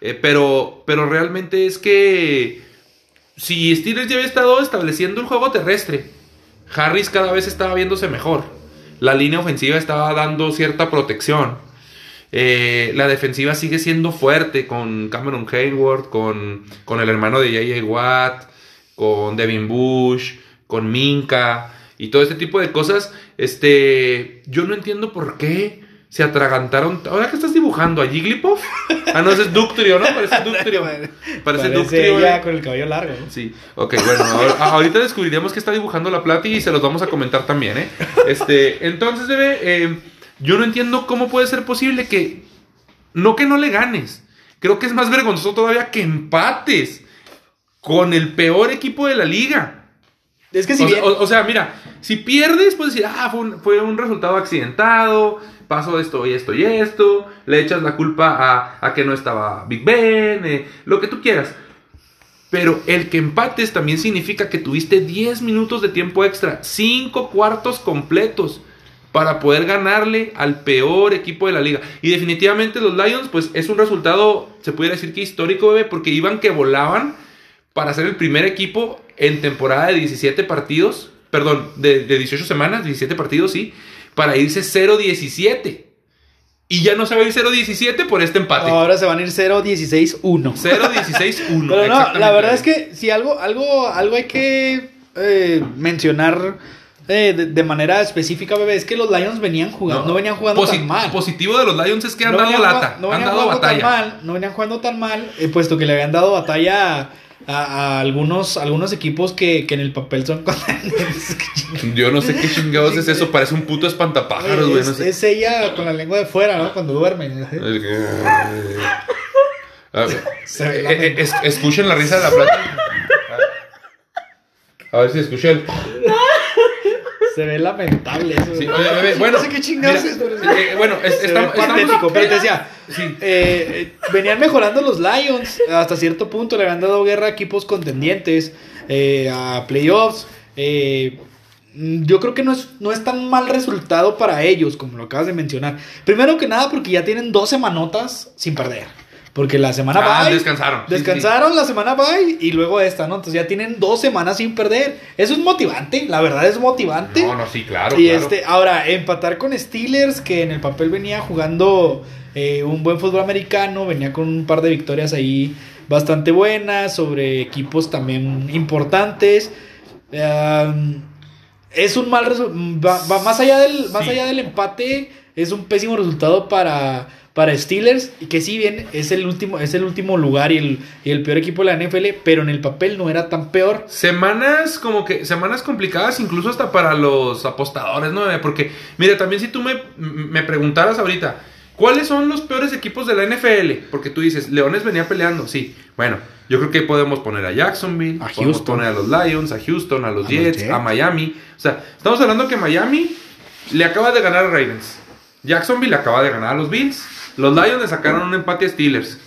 Eh, pero, pero realmente es que si Steelers ya había estado estableciendo un juego terrestre, Harris cada vez estaba viéndose mejor. La línea ofensiva estaba dando cierta protección. Eh, la defensiva sigue siendo fuerte con Cameron Hayward, con, con el hermano de J.J. Watt, con Devin Bush, con Minka y todo este tipo de cosas. Este, yo no entiendo por qué se atragantaron. ¿Ahora qué estás dibujando? ¿A Jigglypuff? Ah, no, ese es Ductrio, ¿no? Parece *laughs* Ductrio. Parece, Parece Ductrio. ella eh. con el cabello largo. ¿no? Sí, ok, bueno, ahorita descubriremos que está dibujando la plata y se los vamos a comentar también, ¿eh? Este, entonces, bebé, eh, yo no entiendo cómo puede ser posible que, no que no le ganes, creo que es más vergonzoso todavía que empates con el peor equipo de la liga. Es que si o, bien. sea, o- o sea, mira, si pierdes, puedes decir, ah, fue un, fue un resultado accidentado, pasó esto y esto y esto, le echas la culpa a, a que no estaba Big Ben, eh, lo que tú quieras. Pero el que empates también significa que tuviste 10 minutos de tiempo extra, 5 cuartos completos para poder ganarle al peor equipo de la liga. Y definitivamente los Lions, pues es un resultado, se pudiera decir que histórico, bebé, porque iban que volaban para ser el primer equipo en temporada de 17 partidos, perdón, de, de 18 semanas, 17 partidos, sí, para irse 0-17. Y ya no se va a ir 0-17 por este empate. Ahora se van a ir 0-16-1. 0-16-1. *laughs* Pero no, la verdad es que si algo, algo, algo hay que eh, mencionar eh, de, de manera específica, bebé, es que los Lions venían jugando, no, venían jugando tan mal. Positivo de los Lions es que han No dado lata, no han venían dado jugando tan mal, no venían jugando tan mal, eh, puesto que le habían dado batalla a, a algunos, algunos equipos que, que en el papel son *laughs* contenders. Yo no sé qué chingados es eso, parece un puto espantapájaros, güey. es, no sé. es ella con la lengua de fuera, ¿no? Cuando duerme. El que- A ver, Se ve eh, eh, escuchen la risa de la plata. A ver si escuchan. Se ve lamentable eso. Sí, oye, bebé, bueno, no sé qué chingados mira, es. pero- eh, eh, bueno, es- estamos- patético, pero te decía, Sí. eh, venían mejorando los Lions hasta cierto punto, le habían dado guerra a equipos contendientes, eh, a playoffs. yo creo que no es, no es tan mal resultado para ellos, como lo acabas de mencionar. Primero que nada, porque ya tienen dos semanotas sin perder. Porque la semana Ah, bye, descansaron. Sí, Descansaron la semana bye y luego esta, ¿no? Entonces ya tienen dos semanas sin perder. Eso es motivante, la verdad es motivante. No, no, sí, claro. Y claro. este, ahora, empatar con Steelers, que en el papel venía jugando eh, un buen fútbol americano, venía con un par de victorias ahí bastante buena, sobre equipos también importantes. Um, es un mal resu- va, va más allá del más Sí. allá del empate, es un pésimo resultado para para Steelers y que si bien es el último es el último lugar y el, y el peor equipo de la NFL, pero en el papel no era tan peor. Semanas como que, semanas complicadas incluso hasta para los apostadores, ¿no? Eh, Porque, mire, también si tú me, me preguntaras ahorita, ¿cuáles son los peores equipos de la NFL? Porque tú dices, Leones venía peleando, sí. Bueno, yo creo que podemos poner a Jacksonville, A podemos Houston. poner a los Lions, a Houston, a los A los Jets, Jets. a Miami. O sea, estamos hablando que Miami le acaba de ganar a Ravens. Jacksonville le acaba de ganar a los Bills. Los Lions le sacaron un empate a Steelers.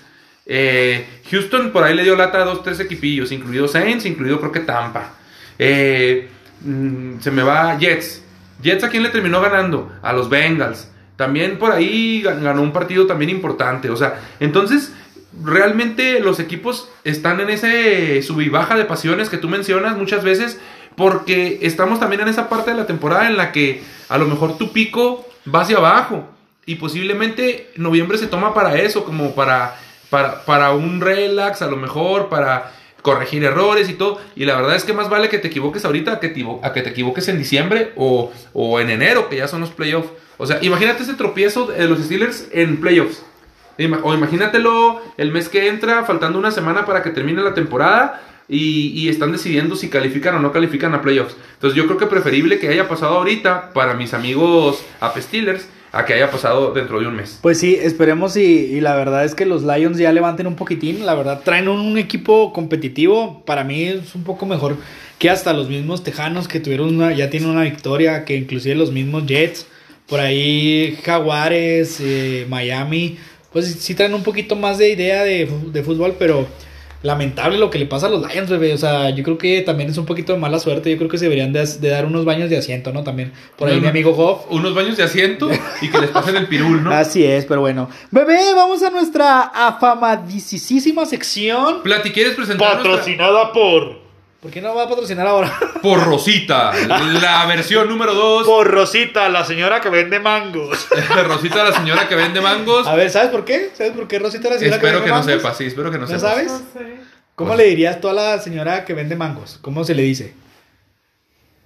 Eh, Houston por ahí le dio lata a dos, tres equipillos, incluido Saints, incluido creo que Tampa. Eh, mm, se me va Jets. Jets a quién le terminó ganando? A los Bengals. También por ahí gan- ganó un partido también importante. O sea, entonces realmente los equipos están en ese sub y baja de pasiones que tú mencionas muchas veces porque estamos también en esa parte de la temporada en la que a lo mejor tu pico va hacia abajo y posiblemente noviembre se toma para eso, como para, para, para un relax a lo mejor, para corregir errores y todo. Y la verdad es que más vale que te equivoques ahorita a que te, a que te equivoques en diciembre o, o en enero, que ya son los playoffs. O sea, imagínate ese tropiezo de los Steelers en playoffs. O imagínatelo el mes que entra, faltando una semana para que termine la temporada y, están decidiendo si califican o no califican a playoffs. Entonces yo creo que preferible que haya pasado ahorita para mis amigos App Steelers a que haya pasado dentro de un mes. Pues sí, esperemos y, y la verdad es que los Lions ya levanten un poquitín. La verdad, traen un, equipo competitivo. Para mí es un poco mejor que hasta los mismos Tejanos que tuvieron una, ya tienen una victoria, que inclusive los mismos Jets. Por ahí Jaguares, eh, Miami. Pues sí traen un poquito más de idea de, fútbol, pero lamentable lo que le pasa a los Lions, bebé. O sea, yo creo que también es un poquito de mala suerte. Yo creo que se deberían de, de dar unos baños de asiento, ¿no? También. Por ahí mi amigo Goff. Unos baños de asiento y que les pasen el pirul, ¿no? Así es, pero bueno. Bebé, vamos a nuestra afamadísima sección. Plati, ¿quieres presentar nuestra- Patrocinada por. ¿Por qué no va a patrocinar ahora? *laughs* por Rosita, la versión número 2. Por Rosita, la señora que vende mangos. *laughs* Rosita, la señora que vende mangos. A ver, ¿sabes por qué? ¿Sabes por qué Rosita la señora Espero que que vende no mangos? sepas, sí, espero que no, ¿No sepas. sabes? No sé. ¿Cómo le dirías tú a la señora que vende mangos? ¿Cómo se le dice?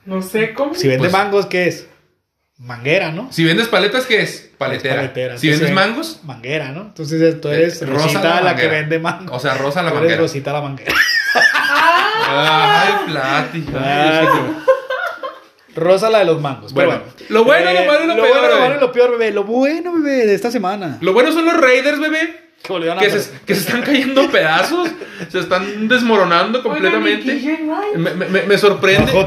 No sé cómo. Si vende Pues- mangos, ¿qué es? Manguera, ¿no? Si vendes paletas, ¿qué es? Paletera. Paletera. Si vendes Entonces, mangos, Manguera, ¿no? Entonces tú eres Eh, Rosita la la, que vende mangos. o sea, Rosa la Tú eres manguera. Rosita la manguera. *laughs* Ay, *laughs* qué- Rosa la de los mangos. pero Bueno, lo bueno, lo malo y lo peor, bueno, lo malo y lo peor, bebé. Lo bueno, bebé, de esta semana. Lo bueno son los Raiders, bebé. Que volvieron a Que se, perder. que se están cayendo pedazos. Se están desmoronando completamente. Me, me- me sorprende. Me,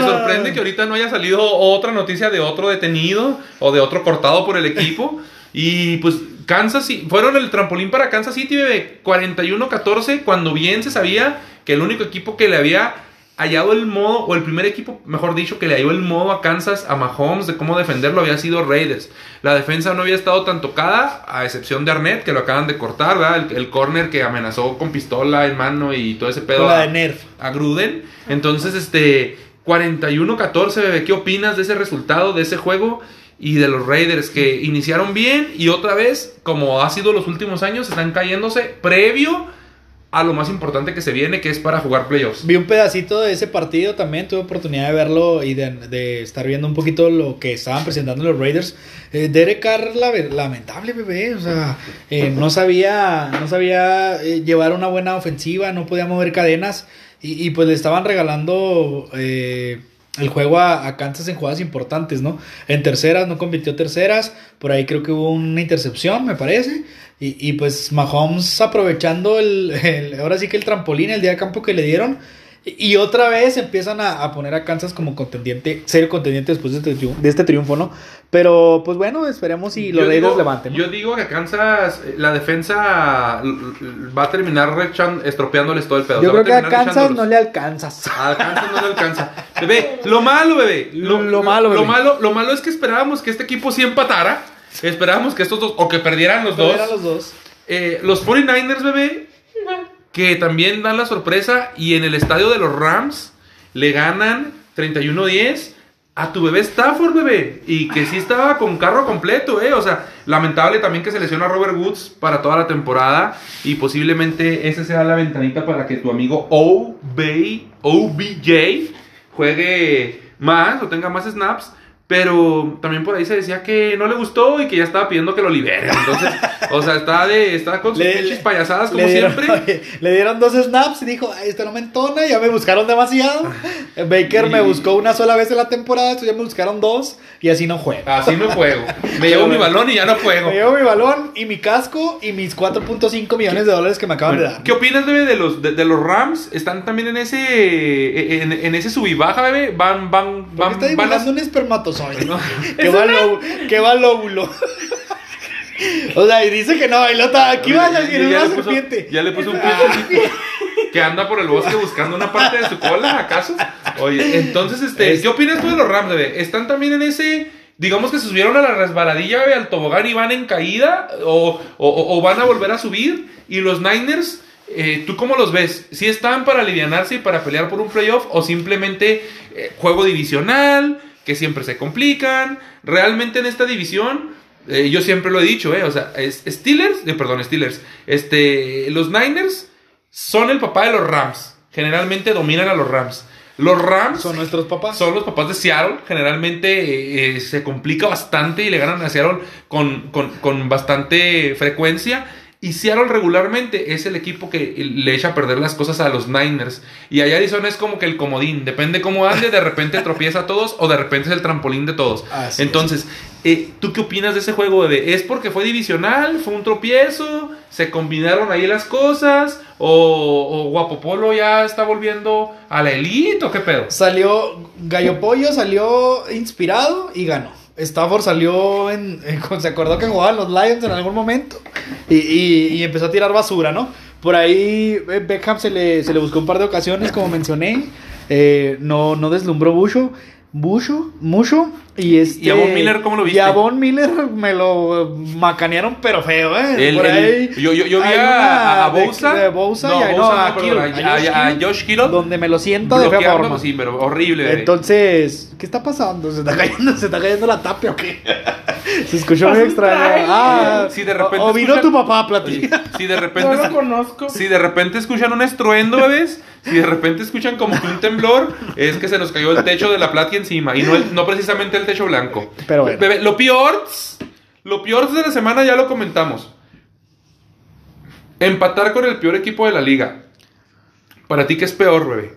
me sorprende que ahorita no haya salido otra noticia de otro detenido o de otro cortado por el equipo. Y pues Kansas City, fueron el trampolín para Kansas City, bebé. 41-14, cuando bien se sabía que el único equipo que le había hallado el modo, o el primer equipo, mejor dicho, que le halló el modo a Kansas, a Mahomes, de cómo defenderlo, había sido Raiders. La defensa no había estado tan tocada, a excepción de Arnett, que lo acaban de cortar, ¿verdad? El, el corner que amenazó con pistola en mano y todo ese pedo. A- de Nerf. a Gruden. Entonces, este 41-14, bebé, ¿qué opinas de ese resultado, de ese juego y de los Raiders que iniciaron bien y otra vez, como ha sido los últimos años, están cayéndose previo a lo más importante que se viene, que es para jugar playoffs? Vi un pedacito de ese partido también, tuve oportunidad de verlo y de, estar viendo un poquito lo que estaban presentando los Raiders. Eh, Derek Carr, la lamentable bebé, o sea, eh, no sabía, no sabía eh, llevar una buena ofensiva, no podía mover cadenas y, y pues le estaban regalando el juego a, a Kansas en jugadas importantes, ¿no? En terceras, no convirtió terceras, por ahí creo que hubo una intercepción, me parece. Y, y pues Mahomes aprovechando el, el- ahora sí que el trampolín, el día de campo que le dieron. Y, y otra vez empiezan a, a poner a Kansas como contendiente, serio contendiente después de este, triunfo, de este triunfo, ¿no? Pero pues bueno, esperemos y los Raiders levanten. ¿no? Yo digo que Kansas, eh, la defensa va a terminar estropeándoles todo el pedo. Yo O sea, creo que a Kansas no le alcanzas. A Kansas no le alcanza. Bebé, lo malo, bebé. Lo, Lo malo, Lo bebé. malo, lo malo es que esperábamos que este equipo sí empatara. Esperábamos que estos dos, o que perdieran los dos. Eran los dos. Eh, los 49ers, bebé, que también dan la sorpresa. Y en el estadio de los Rams le ganan 31-10 a tu bebé Stafford, bebé. Y que sí estaba con carro completo, ¿eh? O sea, lamentable también que se lesiona Robert Woods para toda la temporada. Y posiblemente esa sea la ventanita para que tu amigo OB, OBJ juegue más o tenga más snaps. Pero también por ahí se decía que no le gustó y que ya estaba pidiendo que lo liberen. Entonces, o sea, está, de, está con sus pinches payasadas como dieron, siempre. oye, le dieron dos snaps y dijo, "Ay, esto no me entona, ya me buscaron demasiado. *laughs* Baker me buscó una sola vez en la temporada, entonces ya me buscaron dos y así no juego. Así no juego. Me llevo mi balón y ya no juego. Me llevo mi balón y mi casco y mis 4.5 millones de dólares que me acaban de dar. ¿Qué opinas, bebé, de los, de, de los Rams? Están también en ese en, en ese sub y baja, bebé. Van, van, ¿Por qué van, está van dibujando a- un espermatozoide? No. *laughs* que, va lóbulo, que va lóbulo. *laughs* o sea, y dice que no, y lo está. Aquí vas a decir, una le puso- serpiente. Ya le puso un pie que anda por el bosque buscando una parte de su cola, ¿acaso? Oye, entonces, este, Es- ¿qué opinas tú de los Rams, bebé? ¿Están también en ese, digamos que se subieron a la resbaladilla, bebé, al tobogán y van en caída? ¿O, o- o van a volver a subir? ¿Y los Niners, eh, tú cómo los ves? ¿Sí están para alivianarse y para pelear por un playoff? ¿O simplemente eh, juego divisional, que siempre se complican? Realmente en esta división... eh, yo siempre lo he dicho, eh, o sea, es- Steelers, eh, perdón, Steelers, este, los Niners son el papá de los Rams. Generalmente dominan a los Rams. Los Rams Son nuestros papás. son los papás de Seattle. Generalmente eh, se complica bastante y le ganan a Seattle con, con- con bastante frecuencia. Y Seattle regularmente es el equipo que le echa a perder las cosas a los Niners. Y allá Arizona es como que el comodín. Depende cómo ande, de repente tropieza a todos o de repente es el trampolín de todos. Así Entonces, eh, ¿tú qué opinas de ese juego? ¿Es porque fue divisional? ¿Fue un tropiezo? ¿Se combinaron ahí las cosas? ¿O, o Guapopolo ya está volviendo a la elite? ¿O qué pedo? Salió Gallo Pollo, salió inspirado y ganó. Stafford salió en, se acordó que jugaban los Lions en algún momento y, y- y empezó a tirar basura, ¿no? Por ahí eh, Beckham se le, se le buscó un par de ocasiones, como mencioné. Eh, no, no deslumbró mucho, mucho, mucho. Y, este, ¿Y a Von Miller cómo lo viste? Y a Von Miller me lo macanearon, pero feo, ¿eh? El- Por el- ahí yo, yo, yo vi a, a de- Bosa. de Bosa no, y a- Bosa no, a a, Josh a- Josh Kittle. donde me lo siento de fea forma. Sí, pero horrible. Entonces, ¿qué está pasando? ¿Se está cayendo, ¿se está cayendo la tapia o qué? *laughs* Se escuchó muy extraño. Ah, Sí, de repente o, o vino escuchan- tu papá a platicar. si de repente *laughs* No lo conozco. si de repente escuchan un estruendo, bebés, si de repente escuchan como que un temblor, es que se nos cayó el techo de la plata encima y no, el- no precisamente el techo blanco. Pero bueno. Bebé, lo peor, lo peor de la semana ya lo comentamos. Empatar con el peor equipo de la liga. Para ti, ¿qué es peor, bebé?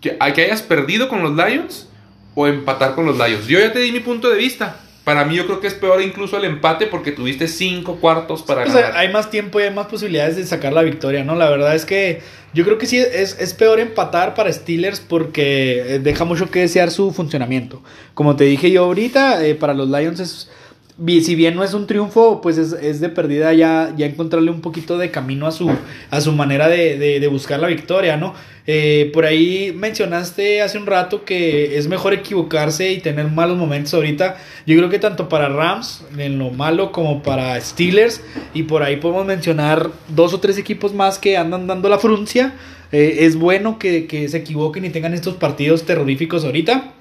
¿Que, que hayas perdido con los Lions o empatar con los Lions? Yo ya te di mi punto de vista. Para mí yo creo que es peor incluso el empate porque tuviste cinco cuartos para ganar. hay más tiempo y hay más posibilidades de sacar la victoria, ¿no? La verdad es que yo creo que sí es, es peor empatar para Steelers porque eh, deja mucho que desear su funcionamiento. Como te dije yo ahorita, eh, para los Lions es... Si bien no es un triunfo, pues es, es de perdida ya, ya encontrarle un poquito de camino a su, a su manera de, de- de buscar la victoria, ¿no? Eh, por ahí mencionaste hace un rato que es mejor equivocarse y tener malos momentos ahorita. Yo creo que tanto para Rams, en lo malo, como para Steelers, y por ahí podemos mencionar dos o tres equipos más que andan dando la fruncia. Eh, es bueno que, que se equivoquen y tengan estos partidos terroríficos ahorita.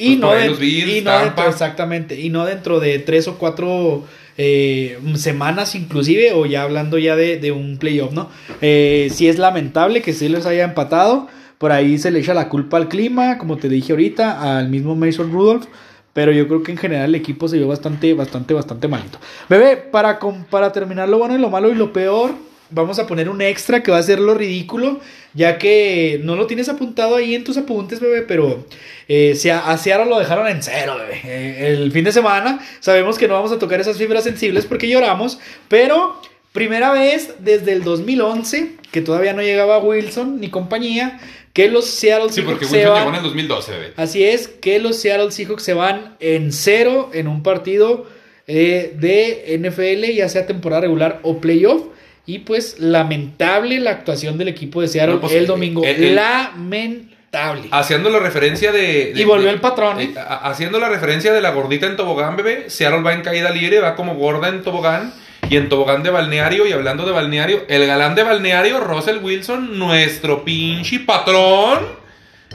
Y Pues no, de- los Bills, y no dentro, exactamente, y no dentro de tres o cuatro eh, semanas inclusive, o ya hablando ya de, de un playoff, ¿no? Eh, sí es lamentable que Steelers haya empatado, por ahí se le echa la culpa al clima, como te dije ahorita, al mismo Mason Rudolph, pero yo creo que en general el equipo se vio bastante, bastante, bastante malito. Bebé, para, para terminar lo bueno y lo malo y lo peor, vamos a poner un extra que va a ser lo ridículo, ya que no lo tienes apuntado ahí en tus apuntes, bebé, pero eh, se- a Seattle lo dejaron en cero, bebé. Eh, el fin de semana sabemos que no vamos a tocar esas fibras sensibles porque lloramos, pero primera vez desde el 2011, que todavía no llegaba Wilson ni compañía, que los Seattle Sí, porque Seahawks se van- llegó en el 2012, bebé. Así es, que los Seattle Seahawks se van en cero en un partido eh, de NFL, ya sea temporada regular o playoff. Y pues lamentable la actuación del equipo de Seattle No, pues, el domingo. el- el- lamentable. Haciendo la referencia de. de- Y volvió de- el patrón. eh, haciendo la referencia de la gordita en tobogán, bebé. Seattle va en caída libre, va como gorda en tobogán. Y en tobogán de balneario, y hablando de balneario, el galán de balneario, Russell Wilson, nuestro pinche patrón,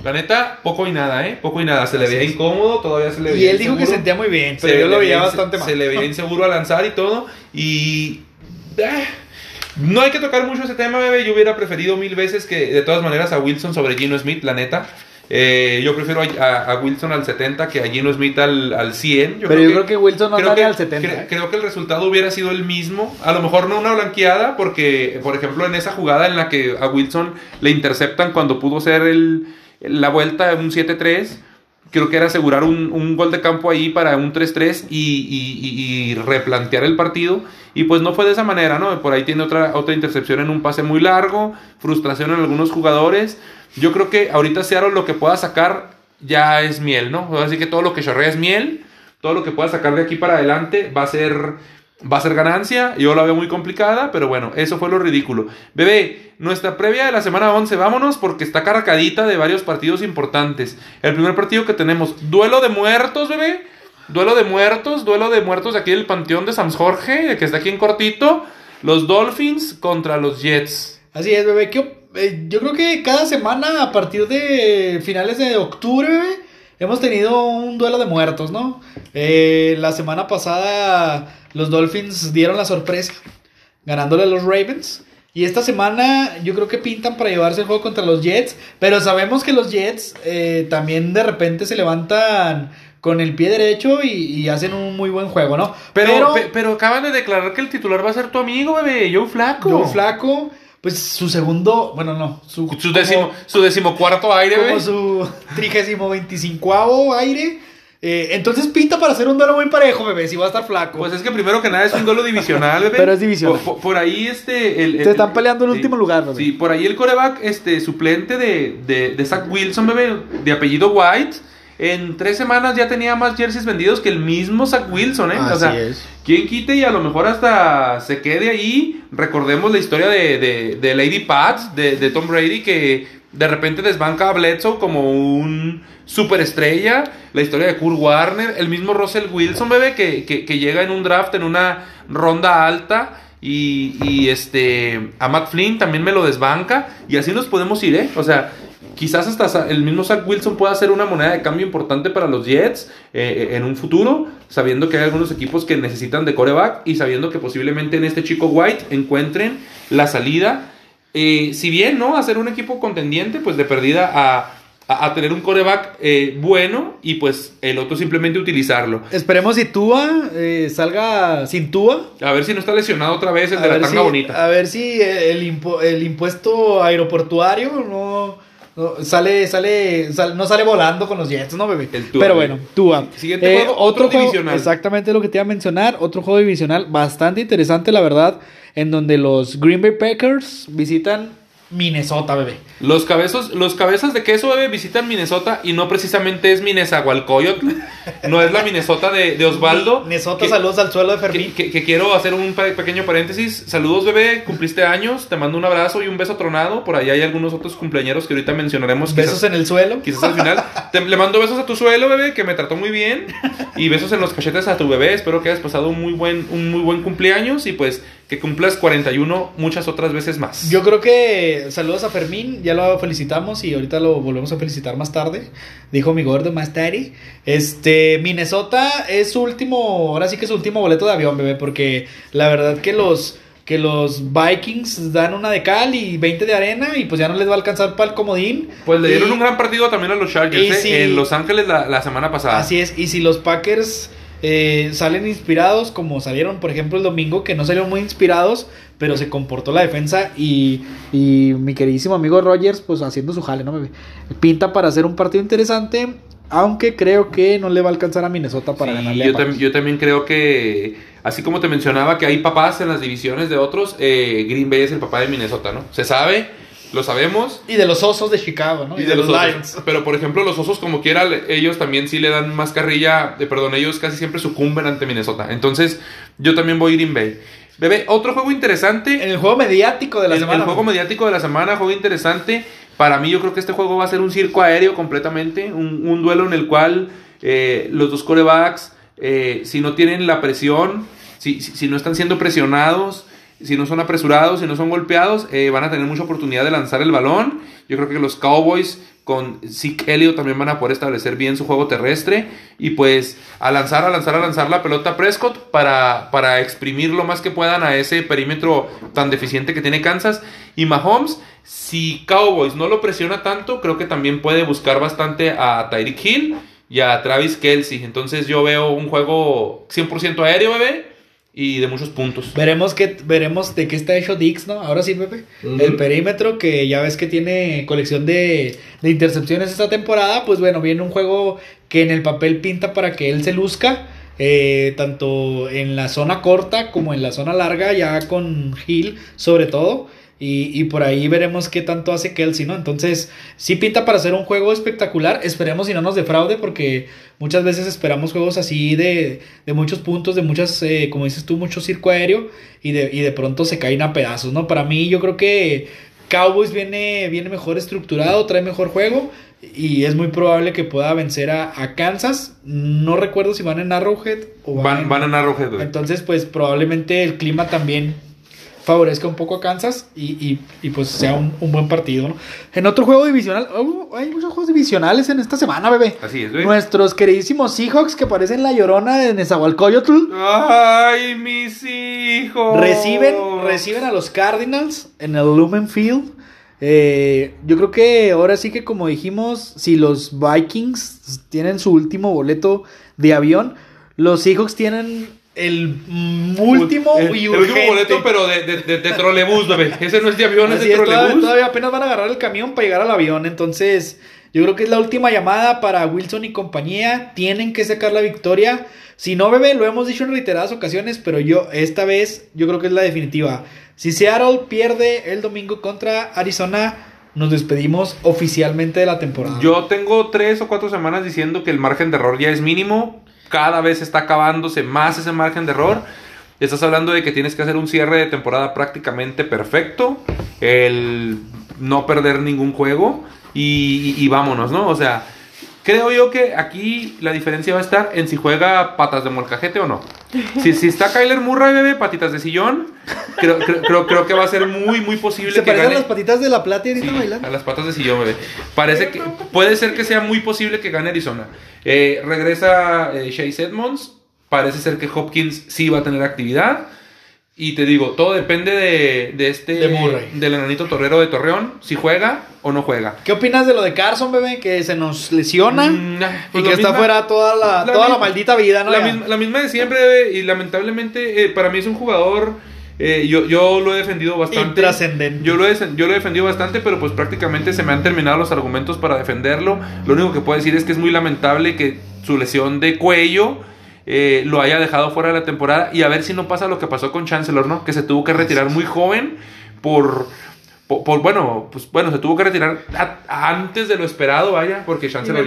La neta, poco y nada, ¿eh? Poco y nada. Se le veía incómodo, todavía se le Y veía él dijo que sentía muy bien, Se pero yo le lo veía bastante mal. Se le veía *laughs* inseguro a lanzar y todo. Y. eh, no hay que tocar mucho ese tema, bebé. Yo hubiera preferido mil veces que, de todas maneras, a Wilson sobre Gino Smith, la neta. Eh, yo prefiero a, a- a Wilson al 70 que a Gino Smith al, al 100. Pero yo creo que Wilson no que- al 70. cre- creo que el resultado hubiera sido el mismo. A lo mejor no una blanqueada, porque, por ejemplo, en esa jugada en la que a Wilson le interceptan cuando pudo ser el, la vuelta de un 7-3, creo que era asegurar un, un gol de campo ahí para un 3-3 y, replantear el partido. Y pues no fue de esa manera, ¿no? Por ahí tiene otra, otra intercepción en un pase muy largo, frustración en algunos jugadores. Yo creo que ahorita Seattle lo que pueda sacar ya es miel, ¿no? Así que todo lo que chorrea es miel todo lo que pueda sacar de aquí para adelante va a ser va a ser ganancia. Yo la veo muy complicada, pero bueno, eso fue lo ridículo. Bebé, nuestra previa de la semana 11, vámonos porque está caracadita de varios partidos importantes. El primer partido que tenemos, duelo de muertos, bebé. Duelo de muertos, duelo de muertos de aquí del Panteón de San Jorge, que está aquí en cortito. Los Dolphins contra los Jets. Así es, bebé. ¿Qué op- eh, yo creo que cada semana, a partir de finales de octubre, bebé, hemos tenido un duelo de muertos, ¿no? Eh, la semana pasada los Dolphins dieron la sorpresa, ganándole a los Ravens. Y esta semana yo creo que pintan para llevarse el juego contra los Jets. Pero sabemos que los Jets eh, también de repente se levantan con el pie derecho y, y hacen un muy buen juego, ¿no? Pero, pe- pero acaban de declarar que el titular va a ser tu amigo, bebé, Joe Flaco. Joe Flaco, pues su segundo, bueno, no, su, Su, décimo, su decimocuarto aire, como bebé. su trigésimo veinticincuavo aire. Eh, entonces pinta para hacer un duelo muy parejo, bebé, si va a estar flaco. Pues es que primero que nada es un duelo divisional, bebé. Pero es divisional. Por, ahí este... El, Se están peleando el sí, último lugar, bebé. Sí, por ahí el coreback este, suplente de, de, de Zach Wilson, bebé, de apellido White, en tres semanas ya tenía más jerseys vendidos que el mismo Zach Wilson, ¿eh? o Así sea, es. quien quite y a lo mejor hasta se quede ahí. Recordemos la historia de, de, de Lady Pats, de, de Tom Brady, que de repente desbanca a Bledsoe como un superestrella. La historia de Kurt Warner, el mismo Russell Wilson, bebé, que, que, llega en un draft en una ronda alta. Y, y, este a Matt Flynn también me lo desbanca. Y así nos podemos ir, ¿eh? O sea, quizás hasta el mismo Zach Wilson pueda ser una moneda de cambio importante para los Jets eh, en un futuro, sabiendo que hay algunos equipos que necesitan de coreback y sabiendo que posiblemente en este chico White encuentren la salida. Eh, si bien, ¿no? Hacer un equipo contendiente, pues de perdida a, a- a tener un coreback eh, bueno y pues el otro simplemente utilizarlo. Esperemos si Tua eh, salga sin Tua. A ver si no está lesionado otra vez el A de la tanga si- bonita. A ver si el, impu- el impuesto aeroportuario no, no- sale, sale, sal- no sale volando con los Jets, ¿no, bebé? El Tua, Pero bueno, Tua. Siguiente Eh, juego, otro otro juego, divisional. exactamente lo que te iba a mencionar, otro juego divisional bastante interesante, la verdad, en donde los Green Bay Packers visitan Minnesota, bebé. Los cabezos, los cabezas de queso bebé visitan Minnesota y no precisamente es Minnezahualcoyotl, *laughs* no es la Minnesota de, de Osvaldo. Minnesota, que- saludos al suelo de Fermín. que- que quiero hacer un pe- pequeño paréntesis. Saludos, bebé. Cumpliste años. Te mando un abrazo y un beso tronado. Por ahí hay algunos otros cumpleañeros que ahorita mencionaremos. Besos quizás, en el suelo. quizás al final. Te- le mando besos a tu suelo, bebé, que me trató muy bien. Y besos en los cachetes a tu bebé. Espero que hayas pasado un muy buen, un muy buen cumpleaños. Y pues que cumplas 41 muchas otras veces más. Yo creo que saludos a Fermín, ya lo felicitamos y ahorita lo volvemos a felicitar más tarde. Dijo mi gordo más tarde. Este, Minnesota es su último, ahora sí que es su último boleto de avión, bebé, porque la verdad que los que los Vikings dan una de cal y 20 de arena y pues ya no les va a alcanzar para el comodín. Pues le dieron Y- un gran partido también a los Chargers ¿eh? si- en Los Ángeles la, la semana pasada. Así es, y si los Packers eh, salen inspirados, como salieron, por ejemplo, el domingo, que no salieron muy inspirados, pero se comportó la defensa y, y mi queridísimo amigo Rogers, pues haciendo su jale, ¿no? Pinta para hacer un partido interesante, aunque creo que no le va a alcanzar a Minnesota para Sí, ganarle yo, tam- yo también creo que, así como te mencionaba que hay papás en las divisiones de otros, eh, Green Bay es el papá de Minnesota, ¿no? Se sabe, lo sabemos. Y de los osos de Chicago, ¿no? Y de los. Lions. Pero por ejemplo, los osos, como quiera, ellos también sí le dan más carrilla. eh, perdón, ellos casi siempre sucumben ante Minnesota. Entonces, yo también voy Green Bay. Bebé, otro juego interesante. En el juego mediático de la el, semana. el juego mediático de la semana, juego interesante. Para mí, yo creo que este juego va a ser un circo aéreo completamente. Un, un duelo en el cual eh, los dos corebacks, eh, si no tienen la presión, si, si, si no están siendo presionados, si no son apresurados, si no son golpeados, eh, van a tener mucha oportunidad de lanzar el balón. Yo creo que los Cowboys con Zeke Elliott también van a poder establecer bien su juego terrestre y pues a lanzar, a lanzar, a lanzar la pelota a Prescott para, para exprimir lo más que puedan a ese perímetro tan deficiente que tiene Kansas. Y Mahomes, si Cowboys no lo presiona tanto, creo que también puede buscar bastante a Tyreek Hill y a Travis Kelsey. Entonces yo veo un juego 100% aéreo, bebé y de muchos puntos. Veremos, que, veremos de qué está hecho Dix, ¿no? Ahora sí, Pepe. El perímetro, que ya ves que tiene colección de, de intercepciones esta temporada, pues bueno, viene un juego que en el papel pinta para que él se luzca, eh, tanto en la zona corta como en la zona larga, ya con Hill sobre todo. Y, y por ahí veremos qué tanto hace Kelsey, ¿no? Entonces, sí pinta para hacer un juego espectacular. Esperemos si no nos defraude, porque muchas veces esperamos juegos así de, de muchos puntos, de muchas, eh, como dices tú, mucho circo aéreo, y de, y de pronto se caen a pedazos, ¿no? Para mí, yo creo que Cowboys viene, viene mejor estructurado, trae mejor juego, y es muy probable que pueda vencer a, a Kansas. No recuerdo si van en Arrowhead o Van, van a Arrowhead, entonces, pues probablemente el clima también favorezca un poco a Kansas y, y- y, pues sea un, un buen partido, ¿no? En otro juego divisional, oh, hay muchos juegos divisionales en esta semana, bebé. Así es, bebé. Nuestros queridísimos Seahawks que parecen la llorona de Nezahualcóyotl Ay, mis hijos. reciben, reciben a los Cardinals en el Lumen Field. Eh, yo creo que ahora sí que como dijimos, si los Vikings tienen su último boleto de avión, los Seahawks tienen el último el, y el último boleto, pero de, de, de, de trolebús, bebé. Ese no es de avión, es de todavía, trolebús. todavía apenas van a agarrar el camión para llegar al avión. Entonces, yo creo que es la última llamada para Wilson y compañía. Tienen que sacar la victoria. Si no, bebé, lo hemos dicho en reiteradas ocasiones, pero yo, esta vez, yo creo que es la definitiva. Si Seattle pierde el domingo contra Arizona, nos despedimos oficialmente de la temporada. Yo tengo tres o cuatro semanas diciendo que el margen de error ya es mínimo. Cada vez está acabándose más ese margen de error. Estás hablando de que tienes que hacer un cierre de temporada prácticamente perfecto. El no perder ningún juego. Y, y- vámonos, ¿no? O sea, creo yo que aquí la diferencia va a estar en si juega patas de molcajete o no. Si, si está Kyler Murray, bebé, patitas de sillón, creo, creo, creo, creo que va a ser muy, muy posible Se que parecen gane. las patitas de la plata y ahorita Sí, bailando. a las patas de sillón, bebé. Parece que puede ser que sea muy posible que gane Arizona. Eh, regresa eh, Chase Edmonds. Parece ser que Hopkins sí va a tener actividad. Y te digo, todo depende de, de este. De Murray. Del enanito torrero de Torreón. Si juega o no juega. ¿Qué opinas de lo de Carson, bebé? Que se nos lesiona Mm, y pues que está fuera toda la, la toda la maldita vida, ¿no? la, misma, la misma de siempre, bebé, y lamentablemente eh, para mí es un jugador, eh, yo, yo lo he defendido bastante. Yo lo, he, yo lo he defendido bastante, pero pues prácticamente se me han terminado los argumentos para defenderlo. Lo único que puedo decir es que es muy lamentable que su lesión de cuello eh, lo haya dejado fuera de la temporada y a ver si no pasa lo que pasó con Chancellor, ¿no? Que se tuvo que retirar muy joven por... Por, por- bueno, pues bueno, se tuvo que retirar a- antes de lo esperado, vaya, porque Chancellor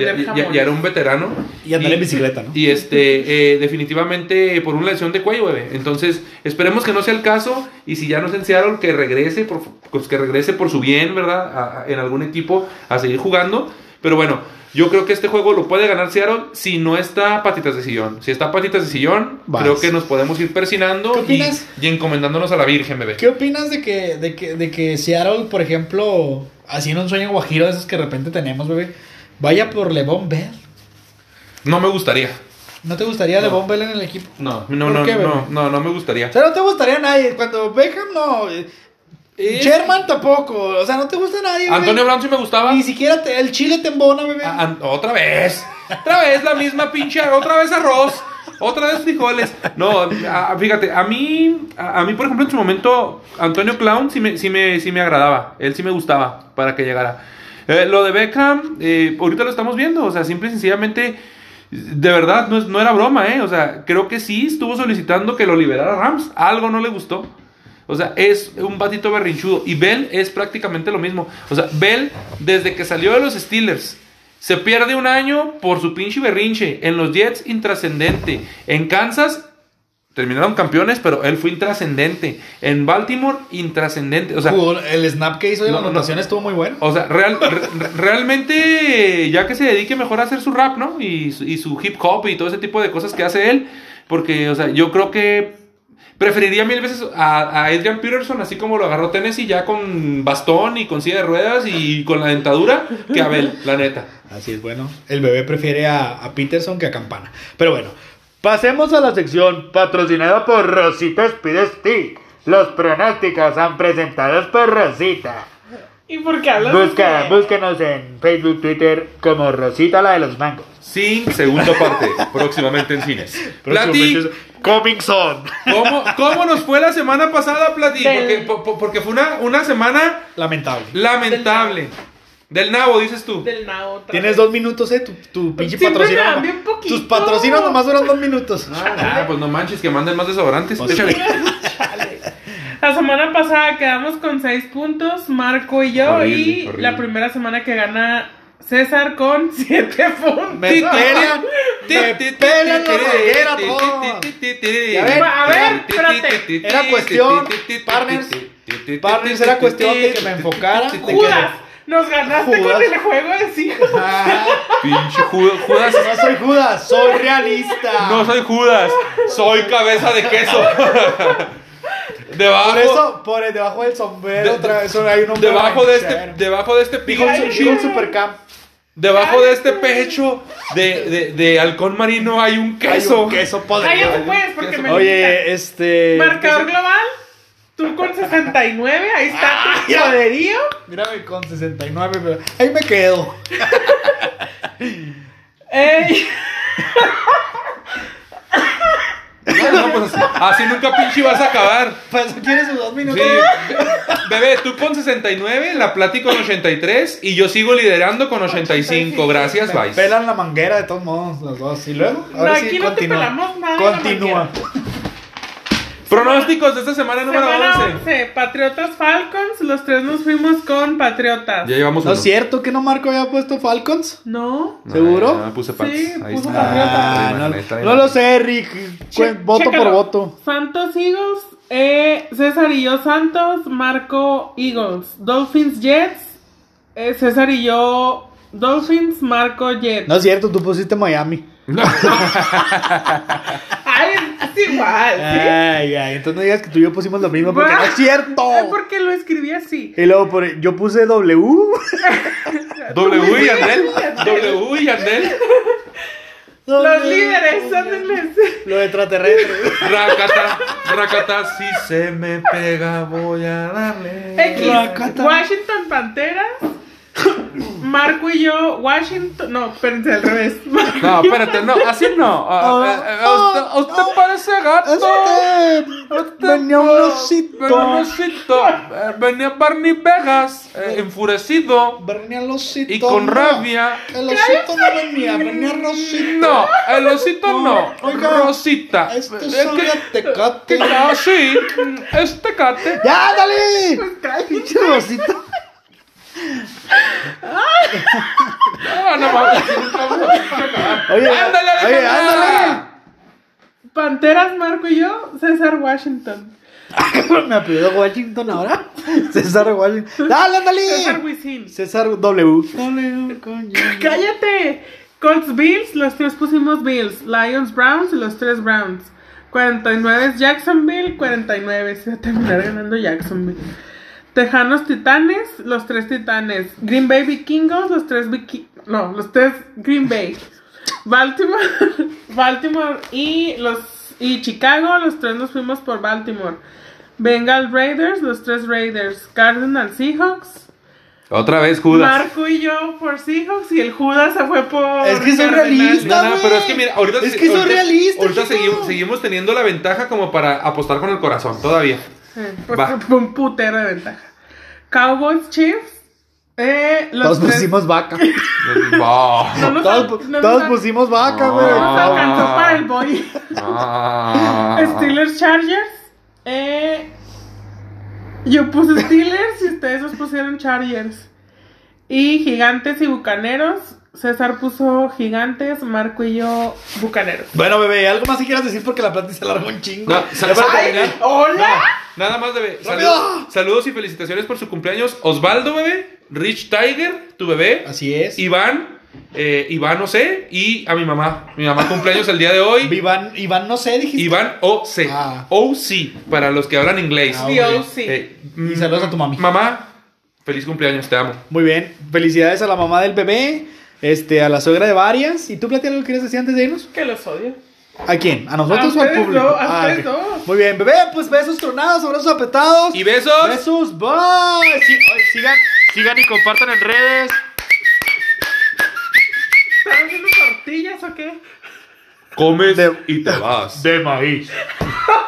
ya, era un veterano. Y andar en bicicleta, ¿no? Y este, eh, definitivamente por una lesión de cuello, bebé. Entonces, esperemos que no sea el caso. Y si ya no es en Seattle, que regrese, por, pues que regrese por su bien, ¿verdad? A- a- en algún equipo a seguir jugando. Pero bueno, yo creo que este juego lo puede ganar Seattle si no está patitas de sillón. Si está patitas de sillón, Vas. creo que nos podemos ir persinando ¿Qué y, opinas? y encomendándonos a la Virgen, bebé. ¿Qué opinas de que, de que, de que Seattle, por ejemplo, así en un sueño guajiro de esos que de repente tenemos, bebé, vaya por LeBron Bell? No me gustaría. ¿No te gustaría LeBron Bell en el equipo? No, no, ¿Por no, qué, no, no, no me gustaría. O sea, no te gustaría a nadie. Cuando Beckham no. Eh, Sherman tampoco. O sea, no te gusta nadie. bebé. Antonio Brown sí me gustaba. Ni siquiera te- el chile te embona, bebé. Ah, otra vez. Otra vez la misma pinche. Otra vez arroz. Otra vez frijoles. No, a- fíjate, a mí, a, a mí, por ejemplo, en su momento, Antonio Clown sí me, sí me, sí me agradaba. Él sí me gustaba para que llegara. Eh, lo de Beckham, eh, ahorita lo estamos viendo. O sea, simple y sencillamente, de verdad, no, es- no era broma, ¿eh? O sea, creo que sí estuvo solicitando que lo liberara Rams. Algo no le gustó. O sea, es un batito berrinchudo. Y Bell es prácticamente lo mismo. O sea, Bell, desde que salió de los Steelers, se pierde un año por su pinche berrinche. En los Jets, intrascendente. En Kansas, terminaron campeones, pero él fue intrascendente. En Baltimore, intrascendente. O sea, Jugó- el snap que hizo de No, la no, anotación no. estuvo muy bueno. o sea, real- re- realmente, ya que se dedique mejor a hacer su rap, ¿no? Y, su- y su hip hop y todo ese tipo de cosas que hace él. Porque, o sea, yo creo que Preferiría mil veces a, a Adrian Peterson, así como lo agarró Tennessee, ya con bastón y con silla de ruedas y con la dentadura, que a Abel, la neta. Así es, bueno. El bebé prefiere a, a Peterson que a Campana. Pero bueno, pasemos a la sección patrocinada por Rosita Tea. Los pronósticos son presentados por Rosita. ¿Y por qué hablas Busca, así? búsquenos en Facebook, Twitter como Rosita la de los mangos. Sin segunda parte, *laughs* próximamente en cines. Plati, Coming Son. ¿cómo, ¿cómo nos fue la semana pasada, Plati? Del- Porque, po- po- porque fue una, una semana Lamentable. lamentable. Del nabo, dices tú. Del otra Tienes vez. dos minutos, eh. Tu, tu pinche Siempre patrocinio. Tus patrocinos nomás duran dos minutos. Ah, nah, pues no manches, que manden más desodorantes. Pues. *laughs* La semana pasada quedamos con 6 puntos, Marco y yo. Horrible, y horrible. la primera semana que gana César con 7 puntos. Me pelean, me la reguera ven, A ver, espérate. Era cuestión, partners, partners, era cuestión de que me enfocara. Judas, nos ganaste Judas. con el juego de hijos. Ah, Pinche Ju- Judas. no soy Judas, soy realista. No soy Judas, soy cabeza de queso. Debajo, Por eso, por debajo del sombrero, De- otra vez hay un hombre debajo de este, debajo de este un supercamp. debajo de este pecho de, de, de halcón marino hay un Hay queso. un queso podrido. Cállate pues, porque Queso. me Oye, este. Marcador ¿qué global, tú con 69, ahí está tu ya. poderío. Mírame con 69, pero ahí me quedo. Ey, *laughs* No, no, pues así, así nunca pinche vas a acabar. Para eso quieres sus dos Sí. minutos. Bebé, tú con 69, la Plati con 83 y yo sigo liderando con 85. Gracias, Me Vice. pelan la manguera de todos modos, los dos. Y luego, No, ahora aquí sí, no te continúa. pelamos nada de la Continúa. Pronósticos de esta semana número semana 11. 11, Patriotas Falcons, los tres nos fuimos con Patriotas. Ya llevamos ¿No uno. es cierto que no Marco había puesto Falcons? No, ¿Seguro? Ah, puse Pats. Sí, Ahí puso está. Patriotas. Ah, no, va, ahí está, ahí no va. lo sé, Rick. Che- voto chécalo. por voto. Santos Eagles, eh, César y yo Santos, Marco Eagles, Dolphins Jets, eh, César y yo Dolphins, Marco Jets. No es cierto, tú pusiste Miami. *laughs* Ay, es igual, ¿sí? Ay, ay, entonces no digas que tú y yo pusimos lo mismo porque no es cierto. *laughs* Es porque lo escribí así. Y luego por, yo puse W. *laughs* W y Andel. W y Andel. Los líderes son inglés. Lo de extraterrestre. Racata, racata, si se me pega voy a darle. X. Washington Panteras. *coughs* Marco y yo, Washington. No, espérense al revés. *laughs* No, espérate, no, así no. *laughs* Ah, eh, eh, usted, usted parece gato. Este, venía un osito. Venía un osito. Eh, Venía Barney Vegas, eh, enfurecido Venía el osito. y con no. rabia. El osito no venía, venía Rosito. No, el osito no. Oiga, Rosita. Este Es que- tecate. que- ah, sí, es tecate. ¡Ya, dale! Pinche Rosito. No, no vamos. Oye, ándale, oye, ándale. Panteras, Marco y yo, César Washington. Me apellido Washington ahora. César Washington. ¡Dale, César dale! Wisin. César W. W, coño. ¡Cállate! Colts Bills, los tres pusimos Bills. Lions Browns, los tres Browns. 49 es Jacksonville, 49 se va a terminar ganando Jacksonville. Tejanos Titanes, los tres Titanes. Green Bay Vikingos, los tres Viki- No, los tres Green Bay. Baltimore, *laughs* Baltimore y los y Chicago, los tres nos fuimos por Baltimore. Bengal Raiders, los tres Raiders. Cardinals Seahawks. Otra vez Judas. Marco y yo por Seahawks y el Judas se fue por. Es que soy Cardenales. realista. No, no, pero es que mira, ahorita Es que soy ahorita- realista, Ahorita chico. seguimos, seguimos teniendo la ventaja como para apostar con el corazón, todavía. Eh, pues Va. fue un putero de ventaja. Cowboys Chiefs. Eh, los Todos tres- pusimos vaca. *laughs* No nos Todos, no nos- pusimos vaca, no güey. nos alcanzó para el boy. ah. *laughs* Steelers Chargers. Eh, yo puse Steelers y ustedes los pusieron Chargers. Y Gigantes y Bucaneros. César puso Gigantes, Marco y yo Bucaneros. Bueno, bebé, ¿algo más que quieras decir? Porque la plata se alargó un chingo. No, terminar. ¡Hola! Nada más, bebé. Saludos, saludos y felicitaciones por su cumpleaños. Osvaldo, bebé. Rich Tiger, tu bebé. Así es. Iván, eh, Iván OC y a mi mamá. Mi mamá cumpleaños el día de hoy. Iván, Iván, no sé, dijiste. Iván OC. Ah. OC, para los que hablan inglés. Ah, Sí, ok. sí. Eh, Y saludos a tu mami. Mamá, feliz cumpleaños, te amo. Muy bien. Felicidades a la mamá del bebé, este, a la suegra de varias. ¿Y tú, Platea, lo que quieres decir antes de irnos? Que los odio. ¿A quién? ¿A nosotros A o al público? dos, a Ah, ustedes ok. dos. Muy bien, bebé, pues besos tronados, abrazos apretados. Y besos. Besos, bye. Sí, ay, sigan, sigan y compartan en redes. ¿Están haciendo tortillas o qué? Comes De- y te vas. De maíz. *laughs*